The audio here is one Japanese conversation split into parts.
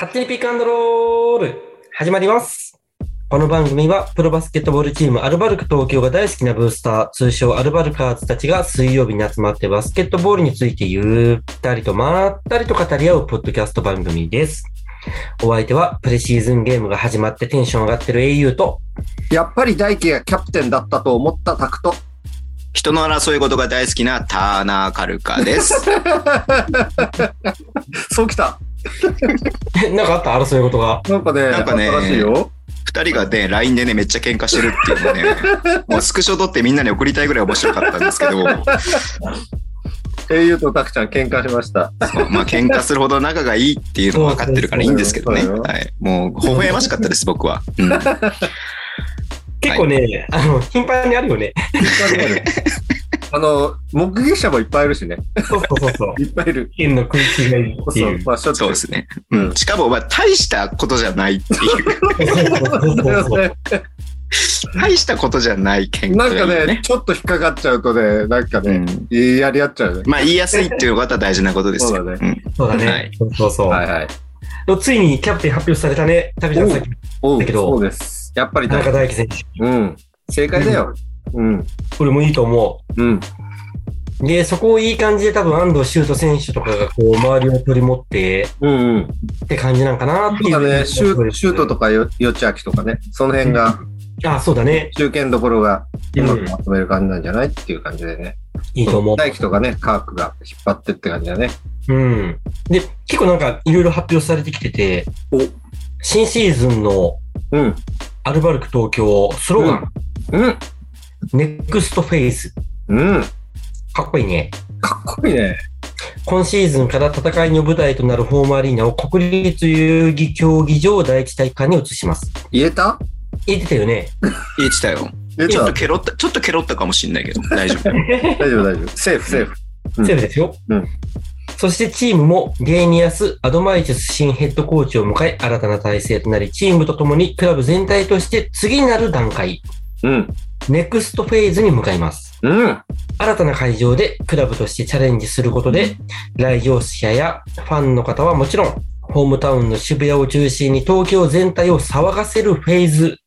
勝手にピックアンドロール始まります。この番組はプロバスケットボールチームアルバルク東京が大好きなブースター、通称アルバルカーズたちが水曜日に集まってバスケットボールについてゆったりとまったりと語り合うポッドキャスト番組です。お相手はプレシーズンゲームが始まってテンション上がってる au と、やっぱり大輝がキャプテンだったと思ったタクト。人の争い事が大好きなターナーカルカです。そうきた。え なんかあった？争い事が。なんかね、なんかね新しいよ。二人がね、LINE でね、めっちゃ喧嘩してるっていうのね、もうスクショ撮ってみんなに送りたいぐらい面白かったんですけど、英雄とタクちゃん喧嘩しました。まあ喧嘩するほど仲がいいっていうのは分かってるからいいんですけどね。はい。もう、微笑ましかったです、僕は。うん。結構ね、あの、頻繁にあるよね。あ の、目撃者もいっぱいいるしね。そうそうそうそう。いっぱいいる。意見の食い違いってそいうう。。まあ、そうですね。うん。しかも、まあ、大したことじゃないっていう。そうそうそう大したことじゃない喧嘩なんかね、。ちょっと引っかかっちゃうとね、なんかね、うん。やり合っちゃうね。まあ、言いやすいっていうのが大事なことですよ。そうだうん。そうだね。はいそうそうそう。はいはい。ついにキャプテン発表されたね。タビちゃんさっき、おうだけどそうです。やっぱり田中。大輝選手。うん。正解だよ。うん。これもいいと思うん。う。で、そこをいい感じで多分安藤修斗選手とかがこう、周りを取り持ってうんうん。って感じなんかなっていう。そうだね、シューシュートとかよ、よちあきとかね、その辺が、あ、そうだね。中堅どころが、うままとめる感じなんじゃないっていう感じでね。いいと思う。大輝とかね、カークが引っ張ってって感じだね。うん。で、結構なんかいろいろ発表されてきてて、お新シーズンのうん。アルバルク東京スローガン、うん。 Next Phase。うん。かっこいいね。かっこいいね。今シーズンから戦いの舞台となるホームアリーナを国立代々木競技場第一体育館に移します。言えた？言ってたよね。言ってたよ。ちょったとケロった、ちょっとケロったかもしんないけど、大丈夫。大丈夫大丈夫。セーフセーフ。うんセーフですよ。うんそしてチームもゲーニアス・アドマイチス新ヘッドコーチを迎え、新たな体制となり、チームとともにクラブ全体として次なる段階、うん。ネクストフェーズに向かいます。うん。新たな会場でクラブとしてチャレンジすることで、来場者やファンの方はもちろん、ホームタウンの渋谷を中心に東京全体を騒がせるフェーズ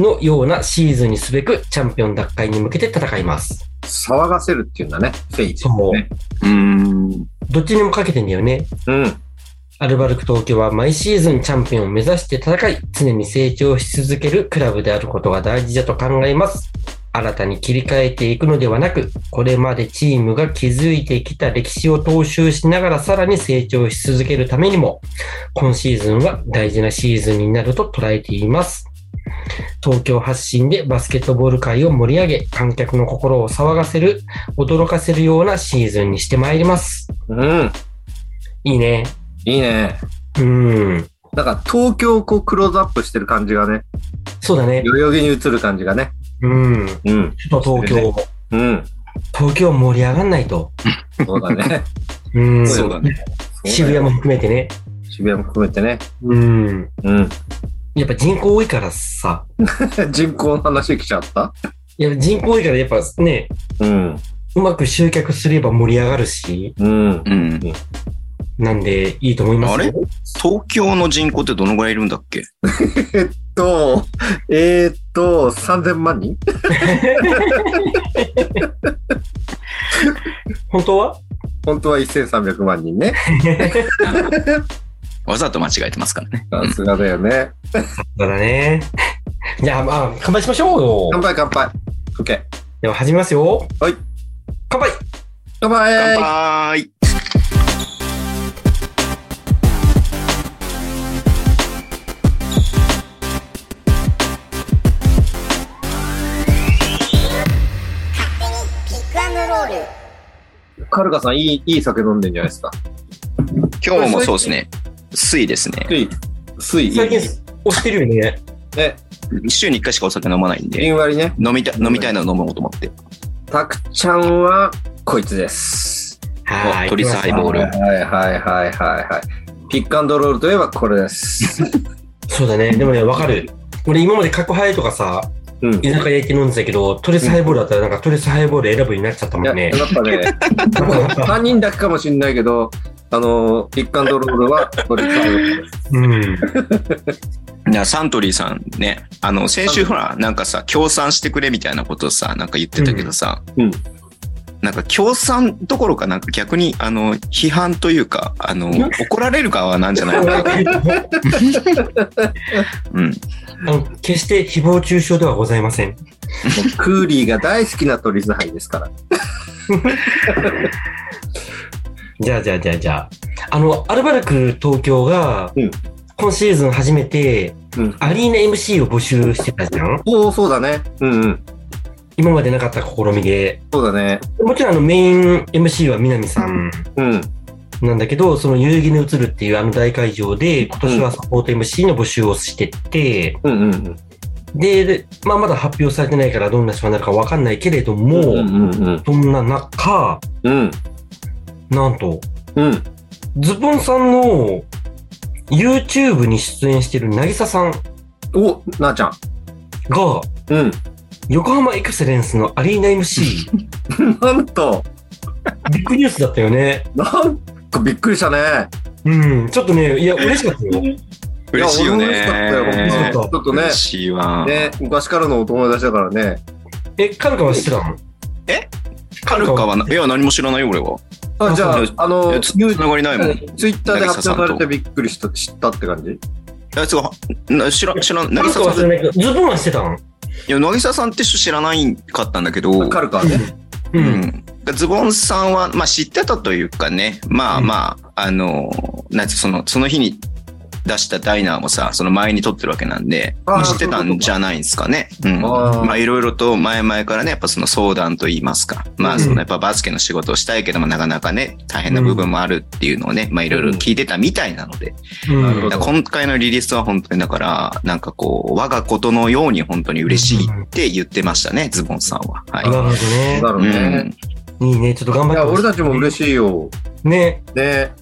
のようなシーズンにすべくチャンピオン奪回に向けて戦います。騒がせるっていうんだね。フェイズ、そうね。うーん。どっちにもかけてんだよね。うん。アルバルク東京は毎シーズンチャンピオンを目指して戦い、常に成長し続けるクラブであることが大事だと考えます。新たに切り替えていくのではなく、これまでチームが築いてきた歴史を踏襲しながらさらに成長し続けるためにも、今シーズンは大事なシーズンになると捉えています。東京発信でバスケットボール界を盛り上げ、観客の心を騒がせる、驚かせるようなシーズンにしてまいります。うん。いいね。いいね。うん。なんか東京をこうクローズアップしてる感じがね、そうだね。代々木に映る感じがね。うん。うん。ちょっと東京、うん。東京盛り上がんないと。そうだね。うん。そうだね。渋谷も含めてね。渋谷も含めてね。うん。うん。やっぱ人口多いからさ。人口の話来ちゃった？やっぱ人口多いからやっぱね、うん。うまく集客すれば盛り上がるし、うん。うん。なんでいいと思います？よ。あれ？東京の人口ってどのぐらいいるんだっけ？えっと、えーっと、3000万人？本当は？本当は？1300万人ね。わざと間違えてますからね。さすがだよね。そうだね。じゃあまあ、乾杯しましょうよ。乾杯乾杯。OK。では始めますよ。はい。乾杯乾杯乾杯ル。カルカさん、いい、いい酒飲んでんじゃないですか。今日もそうですね。水ですね。水、水、いい最近押してるよね。ね、週に1回しかお酒飲まないんで、割りね。飲みた飲みたいの飲もうと思って。タクちゃんは、こいつです。はい。おトリスハイボールはいはいはいはいはいはい。ピックアンドロールといえばこれです。そうだね。でもね、わかる。俺今まで角ハイとかさ、うん。い居酒屋行って飲んでたけど、トレスハイボールだったらなんかトレスハイボール選ぶようになっちゃったもや、んね。やっぱね、3人だけかもしれないけど、あの、ピックアンドロールはトリックアウトです。うん。いや、サントリーさんね、あの、先週ほら、なんかさ、協賛してくれみたいなことをさ、なんか言ってたけどさ、うんなんか協賛どころかなんか逆に、あの、批判というか、あの、怒られる側なんじゃないかな。うん。あの決して誹謗中傷ではございません。クーリーが大好きなトリス杯ですから。じゃあじゃあじゃあじゃあ。あの、アルバルク東京がうん、今シーズン初めて、うん。アリーナ MC を募集してたじゃんそう、そうだね。うんうん。今までなかった試みで。そうだね。もちろんあのメイン MC は南さんうん。なんだけど、その遊戯に移るっていうあの大会場で、今年はサポート MC の募集をしてて、うんうんうん。で、でまあまだ発表されてないからどんな人になるかわかんないけれども、うんうんそんな中、うん。なんと、うん。ズボンさんの YouTube に出演してる渚さんお、なあちゃん。が、うん。横浜エクセレンスのアリーナ MC、なんと、ビッグニュースだったよね。なんかびっくりしたね。うん、ちょっとね、いや、嬉しかったよ。嬉しいよね。しかったよ嬉しかったちょっとね嬉しいわ。ね、昔からのお友達だからね。え、カルカは知ってたのカルカはな、いや、何も知らないよ、俺は。あ、じゃあそう、あの、つつながりないもん。いツイッターで発表されてびっくりした、知ったって感じ？や、つが、な知ら、知ら、カルカ渚さん、は知らないけど、ズボンはしてたのいや、渚さんって人知らないかったんだけど、カルカはね。う。うんん。ズボンさんは、まあ知ってたというかね、まあまあ、あの、なんその、その日に出したダイナーもさ、その前に撮ってるわけなんで、知ってたんじゃないですかね。うん。まあいろいろと前々からね、やっぱその相談といいますか、まあそのやっぱバスケの仕事をしたいけどもなかなかね、大変な部分もあるっていうのをね、まあいろいろ聞いてたみたいなので、うん今回のリリースは本当にだから、なんかこう、我がことのように本当に嬉しいって言ってましたね、ズボンさんは。はい。なるほどだね。ろうね。いいね。ちょっと頑張って。俺たちも嬉しいよ。ね。ね。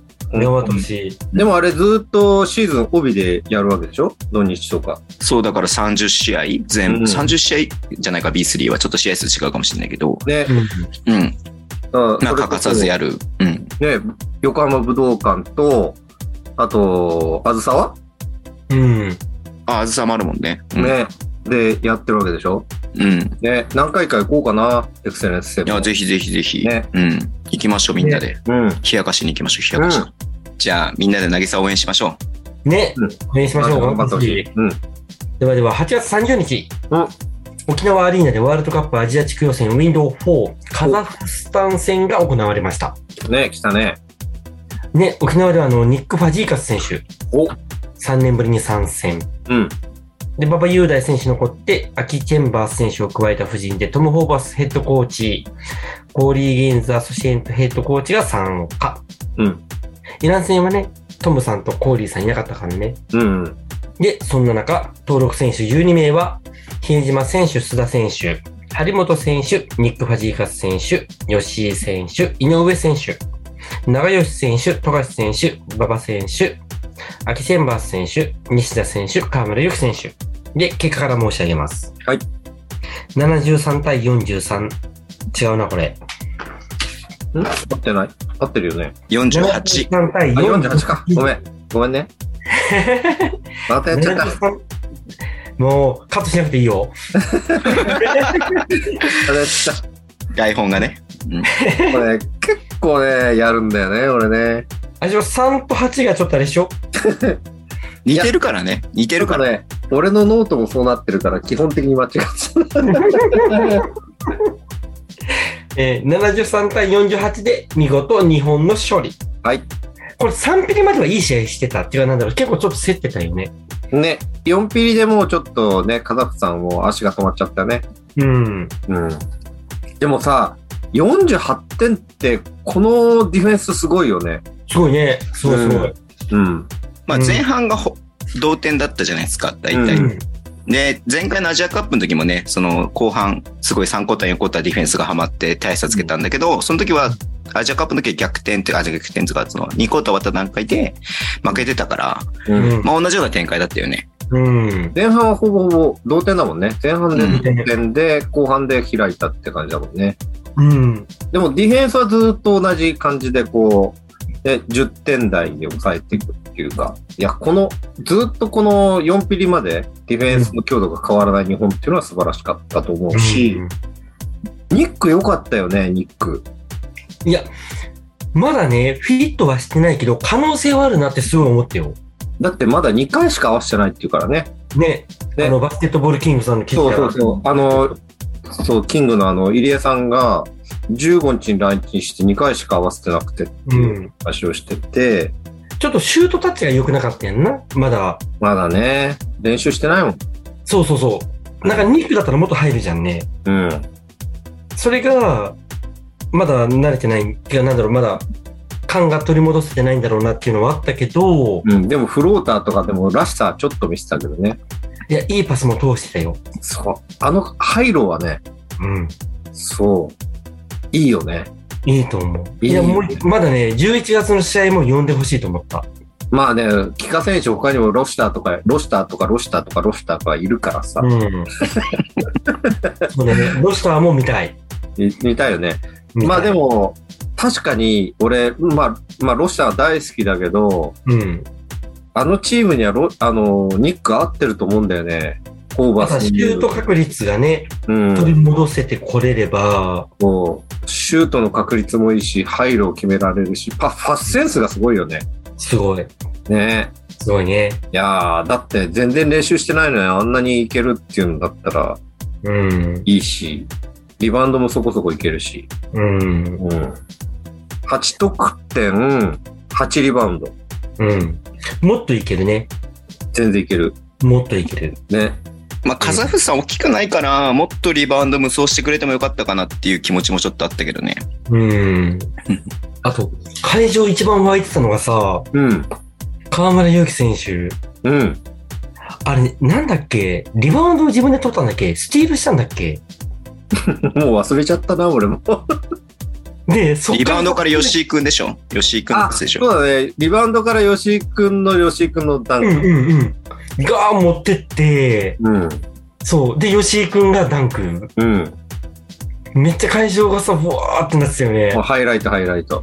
でもあれずっとシーズン帯でやるわけでしょ？土日とか。そう、だから30試合、全、うん30試合じゃないか B3 はちょっと試合数違うかもしれないけど、ね。うんうん。まあ欠かさずやる。うん。ね、横浜武道館と、あと、あずさわうん。あ、あずさもあるもんね。うん。ね。で、やってるわけでしょ？うん。ね。何回か行こうかな、エクセレンスセいや、ぜひぜひぜひ。ねうん。行きましょう、みんなで。うん。冷やかしに行きましょう、冷やかしに。うじゃあ、みんなで渚応援しましょねうん。応援しましょう。頑張ってほしい。うん。ではでは、8月30日うん、沖縄アリーナでワールドカップアジア地区予選ウィンドウ4カザフスタン戦が行われました。ね、来たね。ね、沖縄ではあの、ニック・ファジーカス選手、お3年ぶりに参戦。うん。で、馬場雄大選手残って、アキ・チェンバース選手を加えた布陣で、トム・ホーバスヘッドコーチ、コーリー・ゲインズ・アソシエイトヘッドコーチが参加。うん。イラン戦はね、トムさんとコーリーさんいなかったからね。うん。で、そんな中、登録選手12名は、比江島選手、須田選手、張本選手、ニック・ファジーカス選手、吉井選手、井上選手、長吉選手、富樫選手、馬場選手、秋千葉選手、西田選手、河村ゆき選手。で、結果から申し上げます。はい。73対43。違うな、これ。ん？合ってない合ってるよね。う。48。73対あ、48か。ごめん。ごめんね。またやっちゃった。73もう、カットしなくていいよ。またやっちゃっ台本がね。うん。た。これ、結構ね、やるんだよね、俺ね。あ、じゃあ3と8がちょっとあれでしょ？似てるからね。似てるから。ね、俺のノートもそうなってるから、基本的に間違って えー、73対48で見事日本の勝利。はい。これ3ピリまではいい試合してたっていうかなんだろう、結構ちょっと競ってたよね。た。ね、4ピリでもうちょっとね、カザフさんも足が止まっちゃったね。うん。うん。でもさ、48点って、このディフェンスすごいよね。すごいね。すごいすごい。うん。まあ前半がほ同点だったじゃないですか、大体。うんで、前回のアジアカップの時もね、その後半、すごい3クォーター、4クォーターディフェンスがハマって大差つけたんだけど、その時は、アジアカップの時は逆転っていうか、アジア逆転とか、その2クォーター終わった段階で負けてたから、うんうん。まあ同じような展開だったよね。うん。前半はほぼほぼ同点だもんね。前半でうん同点で、後半で開いたって感じだもんね。うん。でもディフェンスはずっと同じ感じでこう、で、10点台で抑えていくっていうか、いや、この、ずっとこの4ピリまでディフェンスの強度が変わらない日本っていうのは素晴らしかったと思うし、うんニック良かったよね、ニック。いや、まだね、フィットはしてないけど、可能性はあるなってすごい思ってよ。だってまだ2回しか合わせてないっていうからね。ね、ねあの、バスケットボールキングさんの記事そうそうそう。あの、そう、キングのあの、入江さんが、15日に来日して2回しか合わせてなくてってう。いうん話をしてて、ちょっとシュートタッチが良くなかったやんな、まだ。まだね、練習してないもん。そうそうそう。なんかニックだったらもっと入るじゃんね。うん。それが、まだ慣れてない、いや、なんだろう、まだ、感が取り戻せてないんだろうなっていうのはあったけど、うん。でもフローターとかでもらしさちょっと見せたけどね。いや、いいパスも通してたよ。そう。あの、ハイローはね、うん。そう。いいよね。いいと思う。いや、もう、まだね、11月の試合も呼んでほしいと思った。まあね、帰化選手他にもロシターとか、ロシターとかロシターとかロシターとかいるからさ。うん。そうだね、ロスターも見たい。見見たいよね。まあで、も、確かに俺、まあ、まあロシターは大好きだけど、うん。あのチームにはロ、あの、ニック合ってると思うんだよね。ホーバまたシュート確率がね、うん。取り戻せてこれれば、もう、シュートの確率もいいし、廃炉を決められるし、パパスセンスがすごいよね。すごい。ねすごいね。いやー、だって全然練習してないのにあんなにいけるっていうんだったらうん。いいし、リバウンドもそこそこいけるし。うん。うん。8得点、8リバウンド。うん。もっといけるね。全然いける。もっといける。ね。まあ、カザフスタン大きくないから、もっとリバウンド無双してくれてもよかったかなっていう気持ちもちょっとあったけどね。うん。あと、会場一番湧いてたのがさ、うん。河村勇輝選手。うん。あれ、なんだっけ？リバウンドを自分で取ったんだっけ？スティールしたんだっけ？もう忘れちゃったな、俺も。で、そっリバウンドから吉井くんでしょ？吉井くんのでしょ？そうだね。リバウンドから吉井くんの吉井くんのダンク。うんうんうん。ガー持ってって、うん。そう。で、吉井くんがダンク。うん。めっちゃ会場がさ、ふわーってなってたよね。ハイライト、ハイライト。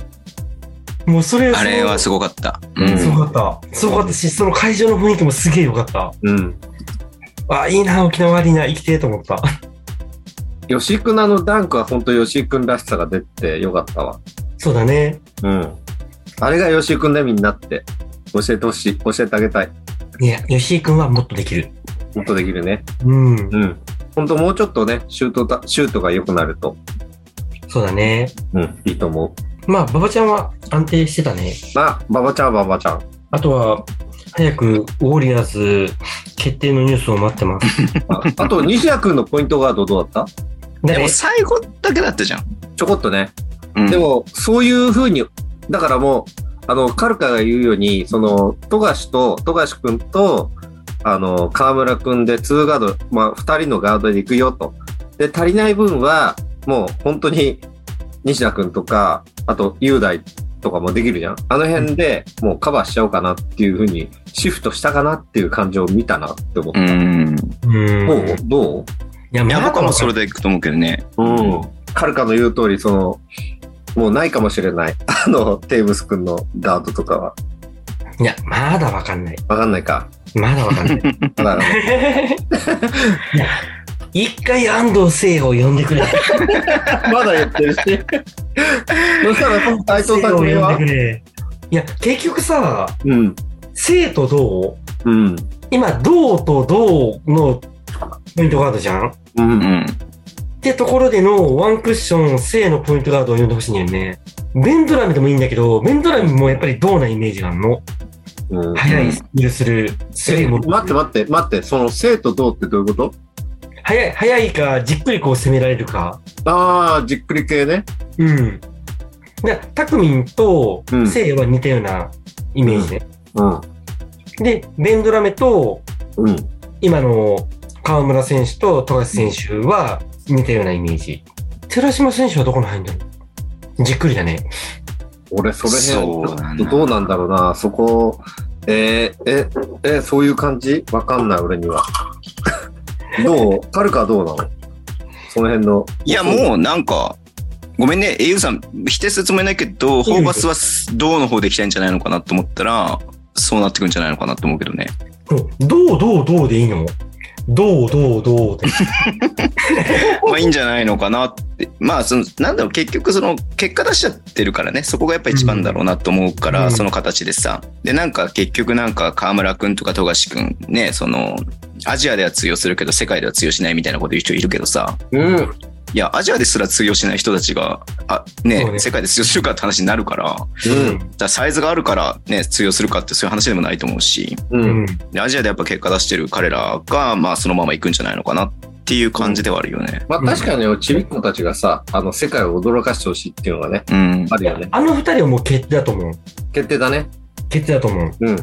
もうそれあれはすごごかった。ううんすん。ごかった。すごかったし、その会場の雰囲気もすげえ良かった。うん。あ、いいな、沖縄アリーナ生きてえと思った。吉井くんのあのダンクは本当吉井くんらしさが出てよかったわ。そうだね。うん。あれが吉井くんだみんなって。教えてほしい。教えてあげたい。いや、吉井くんはもっとできる。もっとできるね。うん。うん。本当もうちょっとね、シュートだ、シュートが良くなると、そうだね。うん、いいと思う。まあ、馬場ちゃんは安定してたね。まあ、馬場ちゃんは馬場ちゃん。あとは、早くウォリアーズ決定のニュースを待ってます。ああと、西谷くんのポイントガードどうだった？で誰も最後だけだったじゃん。ちょこっとね。うん。でも、そういう風に、だからもう、あの、カルカが言うように、その、富樫と、富樫くんと、あの、河村くんで2ガード、まあ、2人のガードで行くよと。で、足りない分は、もう本当に、西田くんとか、あと、雄大とかもできるじゃん。あの辺でもうカバーしちゃおうかなっていう風に、シフトしたかなっていう感じを見たなって思った。うん。うん。どう？どいや、いや、僕はもうそれで。でいくと思うけどね。ううん。カルカの言う通り、その、もうないかもしれない。あの、テーブスくんのガードとかは。いや、まだわかんない。わかんないか。まだわかんない。まだ 一回安藤聖を呼んでくれ。まだ言ってるし。そしたら、斎藤さんこれ聖を呼んはでくれ。いや、結局さ、うん。聖と銅うん。今、銅と銅のポイントガードじゃんっう。うんん。てところでのワンクッション、聖のポイントガードを呼んでほしいんだよね。ベンドラムでもいいんだけど、ベンドラムもやっぱり銅なイメージがあるの？うん、速いスピールする。スリえーも待って待って、待って、その生とどうってどういうこと？速い、速いか、じっくりこう攻められるか。ああ、じっくり系ね。うん。で、タクミンとうん聖は似たようなイメージね。うん。で、ベンドラメと、うん。今の河村選手と富樫選手は似たようなイメージ。寺島選手はどこに入るんだろうじっくりだね。俺、それそうだなどうなんだろうな。そこ、えー、え、え、そういう感じ？わかんない、俺には。どう？カルカはどうなの？その辺の。いや、もうなんか、ごめんね、au さん、否定するつもりないけど、ホーバスは銅の方で行きたいんじゃないのかなと思ったら、そうなってくるんじゃないのかなと思うけどね。うんどうどうどうでいいの？どうどうどうで。まあいいんじゃないのかなって。まあ、その、なんだろう、結局その、結果出しちゃってるからね、そこがやっぱ一番だろうなと思うから、うんその形でさ。で、なんか結局なんか河村くんとか富樫くんね、その、アジアでは通用するけど、世界では通用しないみたいなこと言う人いるけどさ、うん。いや、アジアですら通用しない人たちが、あ、ね、ね世界で通用するかって話になるから、うん。じゃあサイズがあるからね、通用するかってそういう話でもないと思うし、う。うんん。でアジアでやっぱ結果出してる彼らが、まあそのまま行くんじゃないのかなっていう感じではあるよね。まあ確かにちびっ子たちがさ、あの、世界を驚かしてほしいっていうのがね、うん。あるよね。あの二人はもう決定だと思う。決定だね。決定だと思う。うん。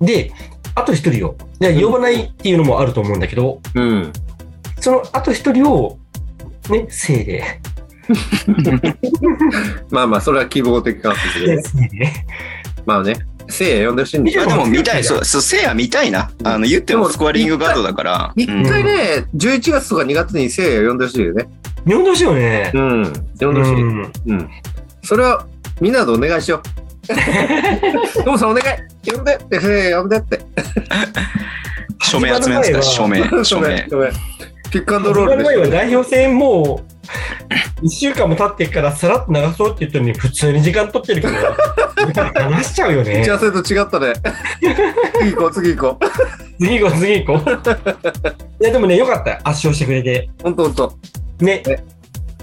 で、あと一人よ。で呼ばないっていうのもあると思うんだけど、うん。そのあと一人を、ね、せいで。まあまあ、それは希望的かもしれないけどね。せいで。まあね、せいや呼んでほしいんでしょまあでも見たい、そう、そう、せいや見たいな。あの、言ってもスコアリングガードだから。一うん回ね、11月とか2月にせいや呼んでほしいよね。呼んでほしいよねう。ん。呼んでほしい。うんうん。それは、みんなでお願いしよう。トムさんお願い呼んでって、せいや呼んでって。署名集めますか？ら、署名。署名。ごめんピックアンドロールで。代表戦もう、一週間も経ってからさらっと流そうって言ったのに普通に時間取ってるけど、話しちゃうよね打ち合。わせと違ったね。次行こう、次行こう。次行こう、次行こう。いや、でもね、よかった。圧勝してくれて。ほんとほんと。ねね。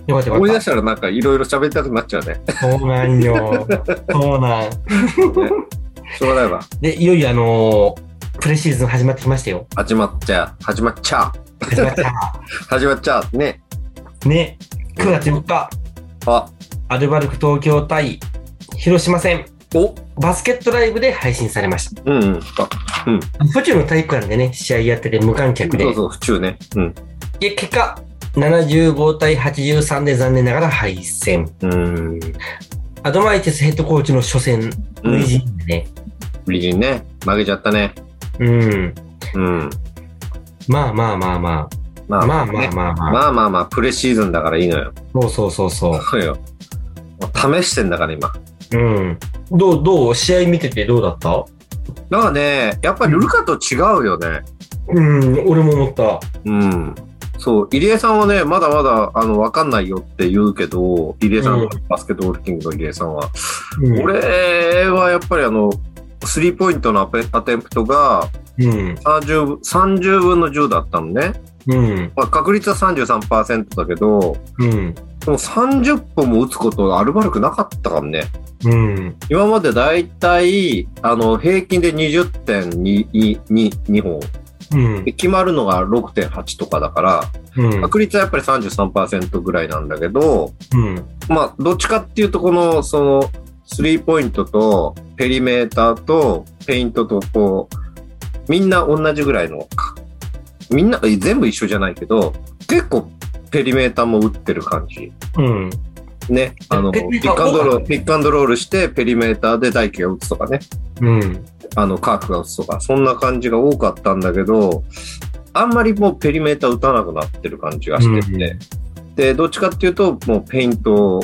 よかったよかっ思い出したらなんかいろいろ喋りたくなっちゃうね。た。そうなんよ。そうなん。しょうがないわ。で、いよいよあのープレシーズン始まってきましたよ。始まっちゃう。始まっちゃう。始まった。始まっちゃ う。ね。ね。9月4日、あ、アルバルク東京対広島戦、おバスケットライブで配信されました。うんうん。あ、府中の体育館でね、試合やってて無観客でそう。そう、府中ね。うん。で、結果、75対83で残念ながら敗戦。うん。アドバイテスヘッドコーチの初戦、うん初陣でね。美人ね。負けちゃったね。うん。うん。まあまあまあままあ。まあまあねまあまあ。まあまあまあ、プレシーズンだからいいのよ。そうそうそうそそうよ。試してんだから今。う。うん。どう、どう？試合見ててどうだった？だからね、やっぱりルカと違うよね。うん、俺も思った。うん。そう、入江さんはね、まだまだ、あの、わかんないよって言うけど、入江さん、うんバスケットボールキングの入江さんは。うん、俺はやっぱりあの、スリーポイントのアペアテンプトがうん。30, 30分の10だったのね。うん。まあ、確率は33%だけど、うん。でも30本も打つことはアルバルクなかったからね。うん。今までだいたい、あの、平均で20.2本。うんで。決まるのが6.8とかだから、うん。確率はやっぱり33%ぐらいなんだけど、うん。まあ、どっちかっていうと、この、その、スリーポイントと、ペリメーターと、ペイントと、こう、みんな同じぐらいの、みんな、え全部一緒じゃないけど、結構、ペリメーターも打ってる感じ。うん。ね。あの、ピックアンドロール、ピックアンドロールして、ペリメーターで大貴が打つとかね。うん。あの、カークが打つとか、そんな感じが多かったんだけど、あんまりもうペリメーター打たなくなってる感じがしてて、で、どっちかっていうと、もうペイント。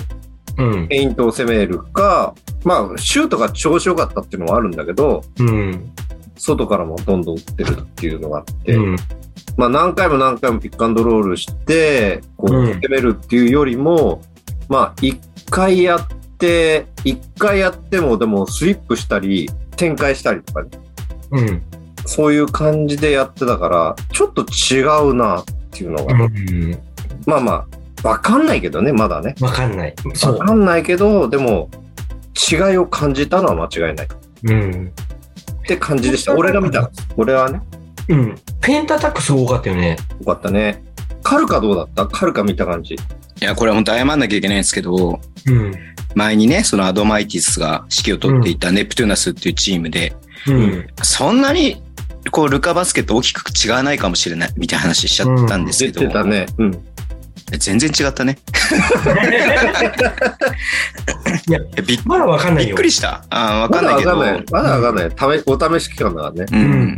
ペイントを攻めるか、まあ、シュートが調子良かったっていうのもあるんだけど、うん。外からもどんどん打ってるっていうのがあって、うん。まあ何回も何回もピックアンドロールして、こう、うん攻めるっていうよりも、まあ一回やって、一回やってもでもスリップしたり、展開したりとかね、うん。そういう感じでやってたから、ちょっと違うなっていうのが、うん。まあまあ、わかんないけどね、まだね。わかんない。そう。わかんないけど、でも、違いを感じたのは間違いない。うん。って感じでした。俺が見た。俺はね、うん。ペイントアタックすごかったよね。よかったね。カルカどうだった？カルカ見た感じ。いや、これは本当謝んなきゃいけないんですけど、うん。前にね、そのアドマイティスが指揮を取っていたネプトゥーナスっていうチームで、うん。そんなに、こう、ルカバスケと大きく違わないかもしれないみたいな話しちゃったんです出けど、てたね。うん。全然違ったね。いやびっまだわかんないびっよ。くりした？あーわまかんないけど。だわかんない。まだわかんない。ためお試し期間だからね。ううんん。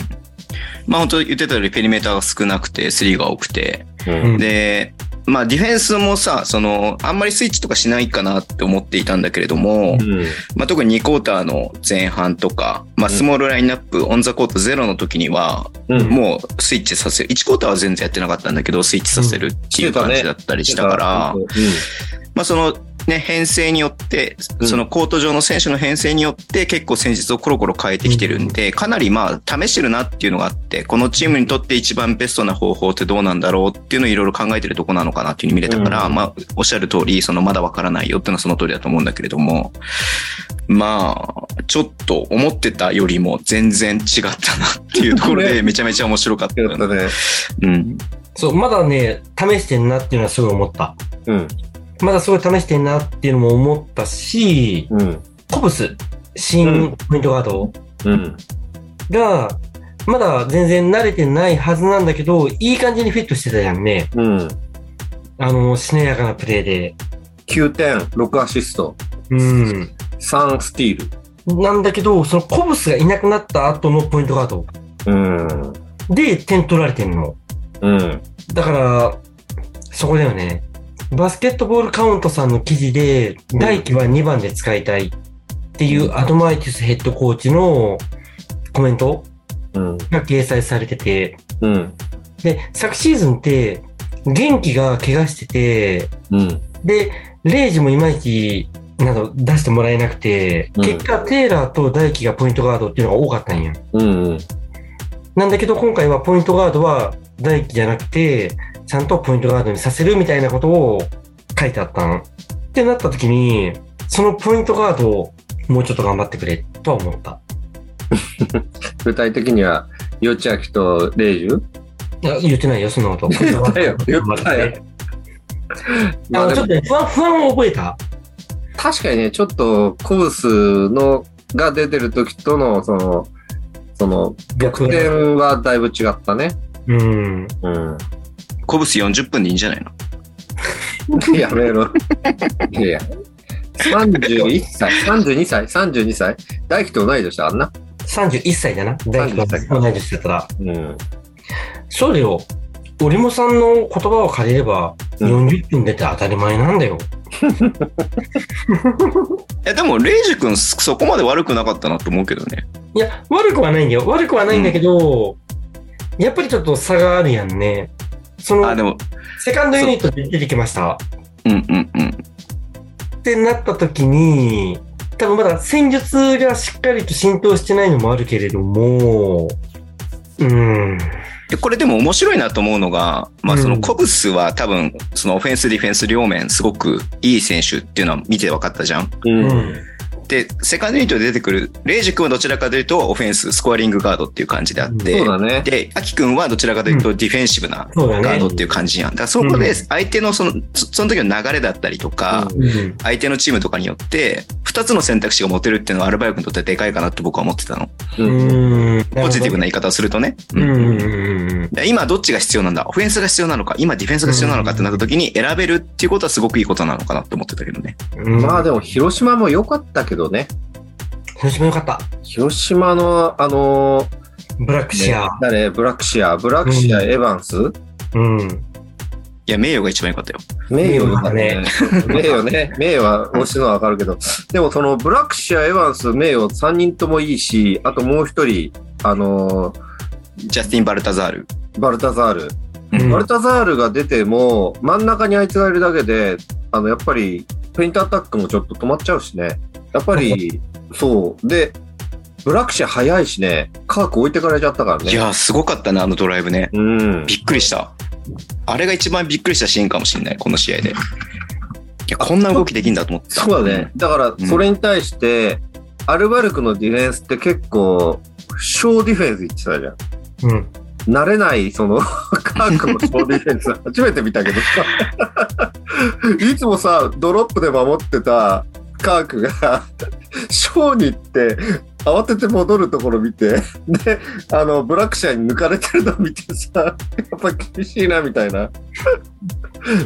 まあ本当言ってたよりペリメーターが少なくて、スリーが多くて、うんで、まあディフェンスもさ、その、あんまりスイッチとかしないかなって思っていたんだけれども、うん。まあ特に2クォーターの前半とか、まあスモールラインナップ、オンザコートゼロの時には、うん。もうスイッチさせる。1クォーターは全然やってなかったんだけど、スイッチさせるっていう感じだったりしたから、まあそのね、編成によって、うんそのコート上の選手の編成によって結構戦術をコロコロ変えてきてるんで、かなりまあ試してるなっていうのがあって、このチームにとって一番ベストな方法ってどうなんだろうっていうのをいろいろ考えてるとこなのかなっていうふうに見れたから、うんまあおっしゃる通り、そのまだわからないよっていうのはその通りだと思うんだけれども、まあ、ちょっと思ってたよりも全然違ったなっていうところでめちゃめちゃ面白かった。やったね。うん。そう、まだね、試してんなっていうのはすごい思った。うん。まだすごい試してんなっていうのも思ったし、うん。コブス、新ポイントガードうん。が、まだ全然慣れてないはずなんだけど、いい感じにフィットしてたじゃんね。うん。あの、しなやかなプレーで。9点、6アシスト、うん。3スティール。なんだけど、そのコブスがいなくなった後のポイントガードうん。で点取られてんの。うん。だから、そこだよね。バスケットボールカウントさんの記事で、うん大輝は2番で使いたいっていうアドマイティスヘッドコーチのコメントうん。が掲載されてて、うん。で、昨シーズンって、元気が怪我してて、うん。で、レイジもいまいち、など出してもらえなくて、うん結果、テイラーと大輝がポイントガードっていうのが多かったんや。うん。なんだけど、今回はポイントガードは大輝じゃなくて、ちゃんとポイントガードにさせるみたいなことを書いてあったん。ってなった時に、そのポイントガードをもうちょっと頑張ってくれとは思った。具体的には、よちあきとレイジ？ュいや、言ってないよ、そんなこと。言ったよ言ったよ まあの、ちょっとね、不安、不安を覚えた。確かにね、ちょっとコブスのが出てる時との、その、その、得点はだいぶ違ったね。うん。うん。コブス40分でいいんじゃないの？やめろ。いやいや。31歳、32歳、32歳大輝と同い年だあんな。31歳だな。大輝31が同い年だったら。うん。そうだよ。折茂さんの言葉を借りれば、うん40分出て当たり前なんだよ。え、でも、レイジ君そこまで悪くなかったなと思うけどね。いや、悪くはないんだよ。悪くはないんだけど、やっぱりちょっと差があるやんね。そのあ、、でも、セカンドユニットで出てきました。うんうんうん。ってなった時に、多分まだ戦術がしっかりと浸透してないのもあるけれども、うん。でこれでも面白いなと思うのが、まあそうんのコブスは多分、そのオフェンス、ディフェンス両面すごくいい選手っていうのは見て分かったじゃん。う。うんん。で、セカンドユニットで出てくる、レイジ君はどちらかというとオフェンス、スコアリングガードっていう感じであって、そうだね。で、アキ君はどちらかというとディフェンシブな。ガードっていう感じやん。だからそこで相手のその、そその時の流れだったりとか、うんうん。相手のチームとかによって、二つの選択肢が持てるっていうのはアルバイクにとってでかいかなって僕は思ってたの。う。うん。ん。ポジティブな言い方をするとね。うん。今どっちが必要なん。だオフェンスが必要なのか今ディフェンスが必要なのかってなった時に選べるっていうことはすごくいいことなのかなって思ってたけどね。うん。まあでも、広島も良かったけどね。広島よかった。広島の、あのブラックー、シアー。誰ブラックシア、ブラックシア、うん。エヴァンスうん。いや、名誉が一番良かったよ。名誉良かったね。名誉ね。名誉は推しのはわかるけど。でもそのブラックシア、エヴァンス、名誉3人ともいいし、あともう一人、あのジャスティン・バルタザール。ーバルタザール。うんバルタザールが出ても、真ん中にあいつがいるだけで、あの、やっぱり、ペイントアタックもちょっと止まっちゃうしね。やっぱり、そう。で、ブラックシア早いしね、カーク置いてかれちゃったからね。いやー、すごかったね、あのドライブね。うん。びっくりした。あれが一番びっくりしたシーンかもしれない、この試合で。いや、こんな動きできんだと思ってた。そうだね。だから、それに対して、アルバルクのディフェンスって結構、小ディフェンス言ってたじゃん。うん。慣れない、その、カークの小ディフェンス、初めて見たけどさ、いつもさ、ドロップで守ってたカークが、小に行って、慌てて戻るところ見て、で、あの、ブラックシャーに抜かれてるの見てさ、やっぱ厳しいな、みたいな。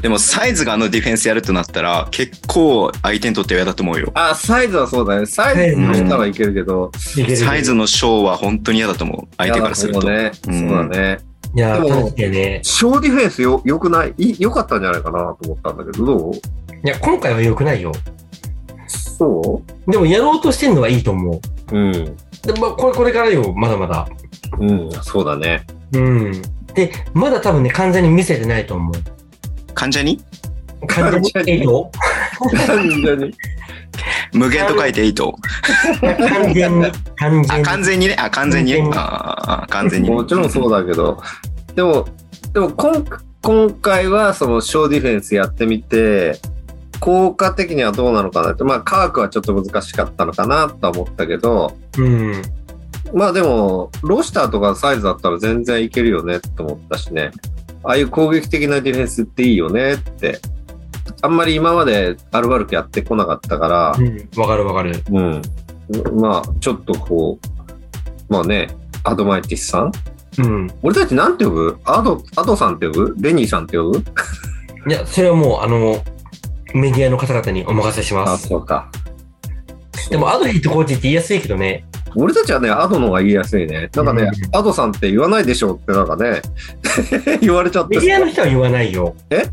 でも、サイズがあのディフェンスやるとなったら、結構相手にとっては嫌だと思うよ。あ、サイズはそうだね。サイズの下はいけるけど、いけるサイズのショーは本当に嫌だと思う。相手からすると。いやそうだね。うんそうだね。いやー、でもね。小ディフェンスよ、良くない？い良かったんじゃないかなと思ったんだけど、どう？いや、今回は良くないよ。そでもやろうとしてんのはいいと思う。ううん。でまあ、これ、これからよ、まだまだ。うん、そうだね。うん。で、まだ多分ね、完全に見せてないと思う。患者に？完全に完全にエイト完全に。無限と書いていいと？完全に、完全あ、に。完全にね？あ、完全に？ね。完全にああ、完全にね。もちろんそうだけど、でも、でも今今回はその小ディフェンスやってみて、効果的にはどうなのかなって、まあ、科学はちょっと難しかったのかなとは思ったけど、うん。まあでも、ロシターとかサイズだったら全然いけるよねって思ったしね。ああいう攻撃的なディフェンスっていいよねって。あんまり今までアルバルクやってこなかったからう、ん。わかるわかる。うん。まあ、ちょっとこう、まあね、アドマイティスさん？うん。俺たちなんて呼ぶ？アド、アドさんって呼ぶ？レニーさんって呼ぶ？いや、それはもう、あの、メディアの方々にお任せしまあ、す。そうか。でも、アドヘッドコーチって言いやすいけどね。俺たちはね、アドの方が言いやすいね。なんかね、アドさんって言わないでしょってなんかね、言われちゃってメディアの人は言わないよ。え？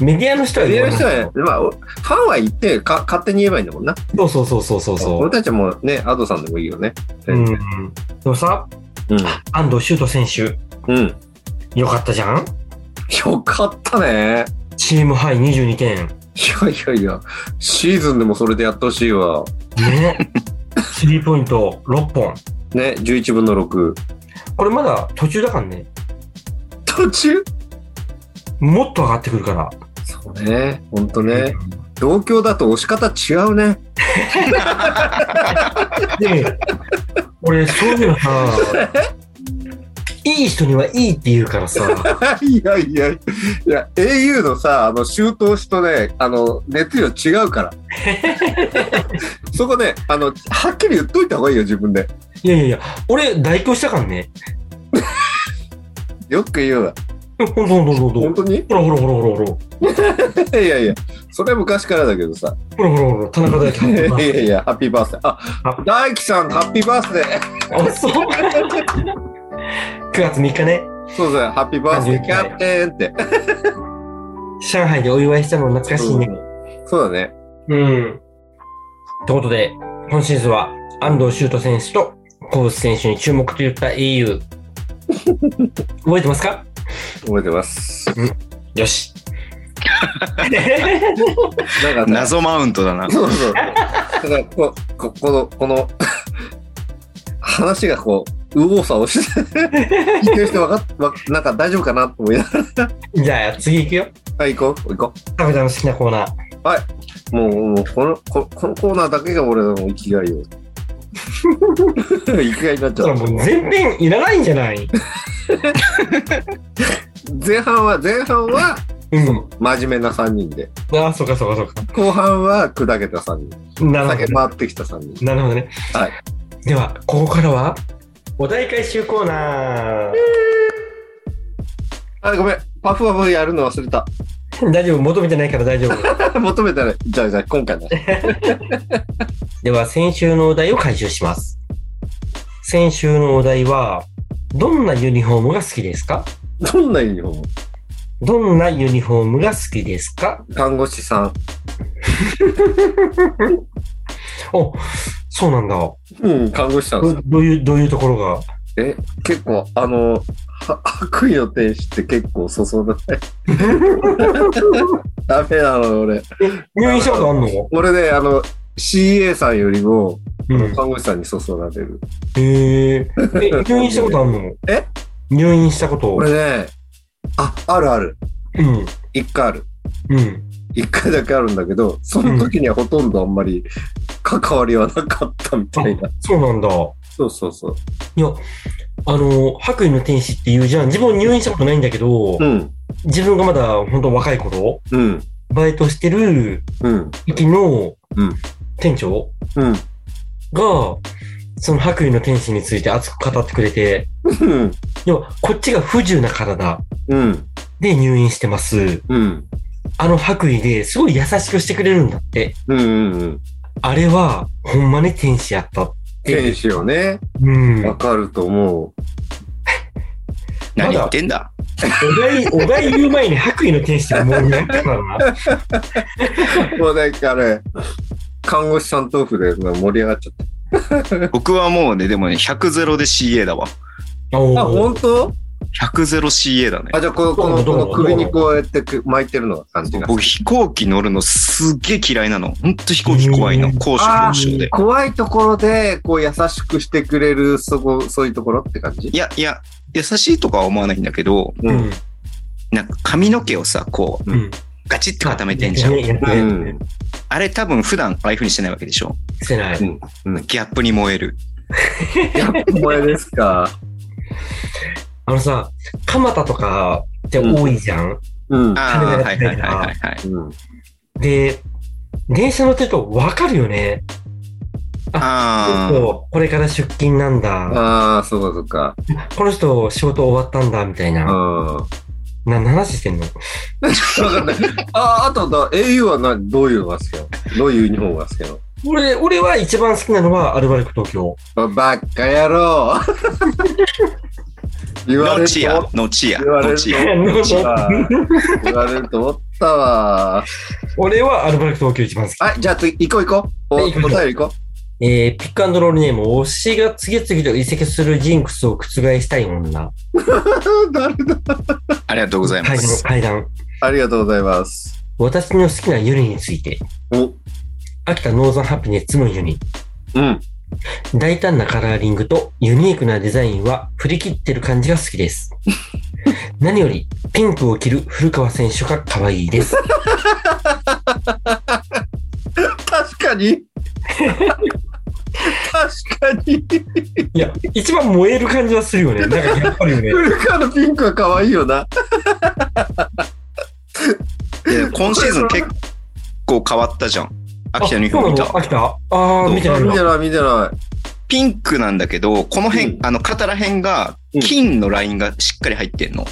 メディアの人はメディ言わないアの人は、まあ、ファンは言ってか、勝手に言えばいいんだもんな。そうそうそうそうそうそ俺たちもね、アドさんでもいいよね。う。うん。全で然もさ、うん。安藤修斗選手、うん。よかったじゃん？よかったね。チームハイ22点。いやいやいや、シーズンでもそれでやってほしいわ。ね。スリーポイント6本。ね、11分の6。これまだ途中だからね。途中？もっと上がってくるから。そうね、ほんとね。同郷だと押し方違うね。で、俺、そういうのさ、いい人にはいいって言うからさ、いやいや、いや、au のさ、あの、周到しとね、あの、熱量違うから。そこね、あの、はっきり言っといた方がいいよ、自分で。いやいやいや、俺、代表したからね。よく言うわ。ほんとほんとほん。本当に？ほらほらほらほらほら。いやいや、それは昔からだけどさ。ほらほらほら、田中大いや輝。いやいや、ハッピーバースデー。ああ、大輝さん、ハッピーバースデー。あ、そう。9月3日ね、そうだよ、ハッピーバースデー、キャプテンって。上海でお祝いしたの懐かしいね。そうだね。うん。ってことで、今シーズンは安藤修斗選手とコース選手に注目と言った au。覚えてますか？覚えてます。よし。なんかさ、謎マウントだな。そうそう。だからこ、こ、この、この、話がこう、右往左往して、聞いてる人わかなんか大丈夫かなと思いながじゃあ次行くよ。ら、はい、行こう、行こ食べたの好きなコーナー。う。もう、もう、この、ここのコーナーだけが俺の生きがいよ。生きがいになっちゃう。もう全編いらないんじゃない？前半は、前半は、うん。真面目な3人で。ああ、そうかそうかそうか。後半は、砕けた3人。なるほどね。酒回ってきた3人。なるほどね。はい。では、ここからは、お題回収コーナー。あ、ごめん。パフパフやるの忘れた。大丈夫、求めてないから大丈夫。求めたら、じゃあ、じゃあ、今回だ。では、先週のお題を回収します。先週のお題は、どんなユニフォームが好きですか？どんなユニフォーム？どんなユニフォームが好きですか？看護師さん。お、そうなんだ。うん、看護師さんですどどういう、どういうところが？え、結構、あの、は悪意の天使って結構そそだね。ダメなの、俺。入院したことあんの？俺ね、あの、CA さんよりも、うん。看護師さんにそそられる。へえ。え、入院したことあんの？え？入院したこと？俺ね、あ、あるある。うん。一回ある。うん。一回だけあるんだけど、その時にはほとんどあんまり関わりはなかったみたいな。そうなんだ。そうそうそう。いや、あの、白衣の天使っていうじゃん。自分入院したことないんだけど、うん、自分がまだ本当若い頃、うん、バイトしてるうん、時のうん店長うん、が、その白衣の天使について熱く語ってくれて、うん、要は、こっちが不自由な体うん、で入院してます。うん、あの白衣ですごい優しくしてくれるんだって。うん、うん。あれは、ほんまに天使やったって。天使をね、うん。わかると思何言ってんだ？お題、お題言う前に白衣の天使がもうやったからな。もうなんかね、看護師さん豆腐で盛り上がっちゃっ僕はもうね、でもね、100ゼロで CA だわ。た。あ、本当？100ゼロ CA だね。あ、じゃあこの、この、この首にこうやってく巻いてるのが感じが。僕飛行機乗るのすっげえ嫌いなの。ほんと飛行機怖いの。高所あ恐怖症で。怖いところで、こう優しくしてくれる、そこ、そういうところって感じ？いや、いや、優しいとかは思わないんだけど、う。うんん。なんか髪の毛をさ、こう、うん。ガチって固めてんじゃん。うんあれ多分普段ああいう風にしてないわけでしょ。してない。うん。ギャップに燃える。やっぱ萌えですか。あのさ、蒲田とかって多いじゃん？うん。ああ、はいはいはいはいはい。うん。で、電車乗ってるとわかるよね？ああ、そうこれから出勤なんだ。ああ、そうかそうか。この人仕事終わったんだ、みたいな。うん。何の話してんの？わかんない。あ、あとだ、au はな、どういうのが好きなの？どういうユニフォームが好きなの？俺、俺は一番好きなのはアルバルク東京。あバッカ野郎言われるノチアと、ノチア、言われるノチア。と、言われると思ったわ。俺はアルバルク東京一番好き。はい、じゃあ次、行こう行こう。お、おはい行きましょう行こえー、ピックアンドロールネーム、推しが次々と移籍するジンクスを覆したい女。う。誰だ？ありがとうございま階段、す。階段。ありがとうございます。私の好きなユニについて。お、秋田ノーザンハピネッツのユニ。うん。大胆なカラーリングとユニークなデザインは振り切ってる感じが好きです。何より、ピンクを着る古川選手が可愛いです。確かに。確かに。いや、一番燃える感じはするよね。なんかやっぱりよね。古川のピンクは可愛いよな。で今シーズン結構変わったじゃん。秋田のユニフォーム見た。秋田。ああ、見てない。わ。見てない、見てない。ピンクなんだけど、この辺、うん。あの、肩ら辺がうん、金のラインがしっかり入ってんの。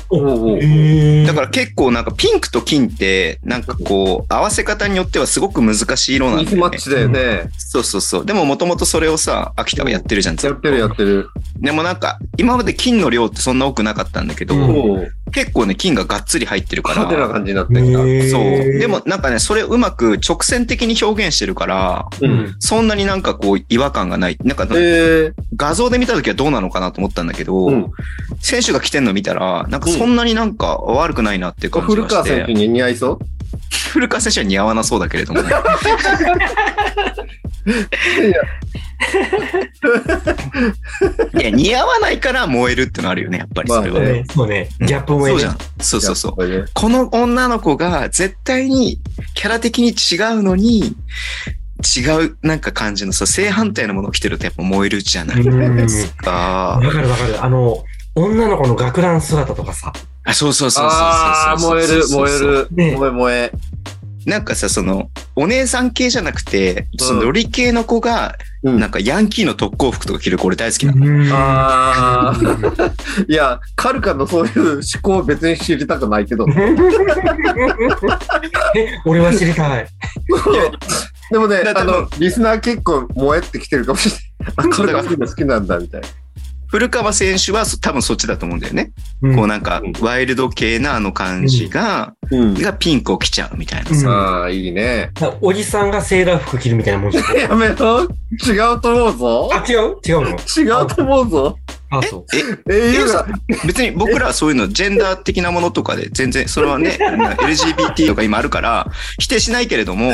だから結構なんかピンクと金って、なんかこう、合わせ方によってはすごく難しい色なんだよねマッ。チだよね。そうそうそう。でももともとそれをさ、秋田はやってるじゃん。やってるやってる。でもなんか、今まで金の量ってそんな多くなかったんだけど、結構ね、金ががっつり入ってるから。派手な感じになってきた。そう。でもなんかね、それをうまく直線的に表現してるから。そんなになんかこう違和感がない。なんかえー、画像で見た時はどうなのかなと思ったんだけど、うん。選手が着てんの見たら、なんかそんなになんか悪くないなっていう感じ古がして、川選手に似合いそう？古川選手は似合わなそうだけれども、いや、似合わないから燃えるってのあるよね、やっぱりそれは。まあね。ねそうね。ギャップ燃える。そうじゃん。そうそうそう。ね。この女の子が絶対にキャラ的に違うのに、違うなんか感じのさ、正反対のものを着てるとやっぱ燃えるじゃないですか。わかるわかる。あの、女の子の学ラン姿とかさ。あ、そうそうそうそうそうそう。ああ、燃える、燃える。ね燃え燃え。なんかさ、その、お姉さん系じゃなくて、そのロリ系の子が、うんなんかヤンキーの特攻服とか着る子俺大好きなの。ああ。いや、カルカのそういう思考別に知りたくないけど。え、俺は知りたい。でもねあの、リスナー結構燃えってきてるかもしれない。あ、カルカ好きな好きなんだ、みたいな。古川選手はそ多分そっちだと思うんだよね。うんこうなんか、ワイルド系なあの感じが、うん。がピンクを着ちゃうみたいなさ。うんああ、いいね。おじさんがセーラー服着るみたいなもんじゃん。やめろ。違うと思うぞ。あ、違う？違うの？違うと思うぞ。あ、そう。え、が、別に僕らはそういうの、ジェンダー的なものとかで、全然、それはね、LGBT とか今あるから、否定しないけれども、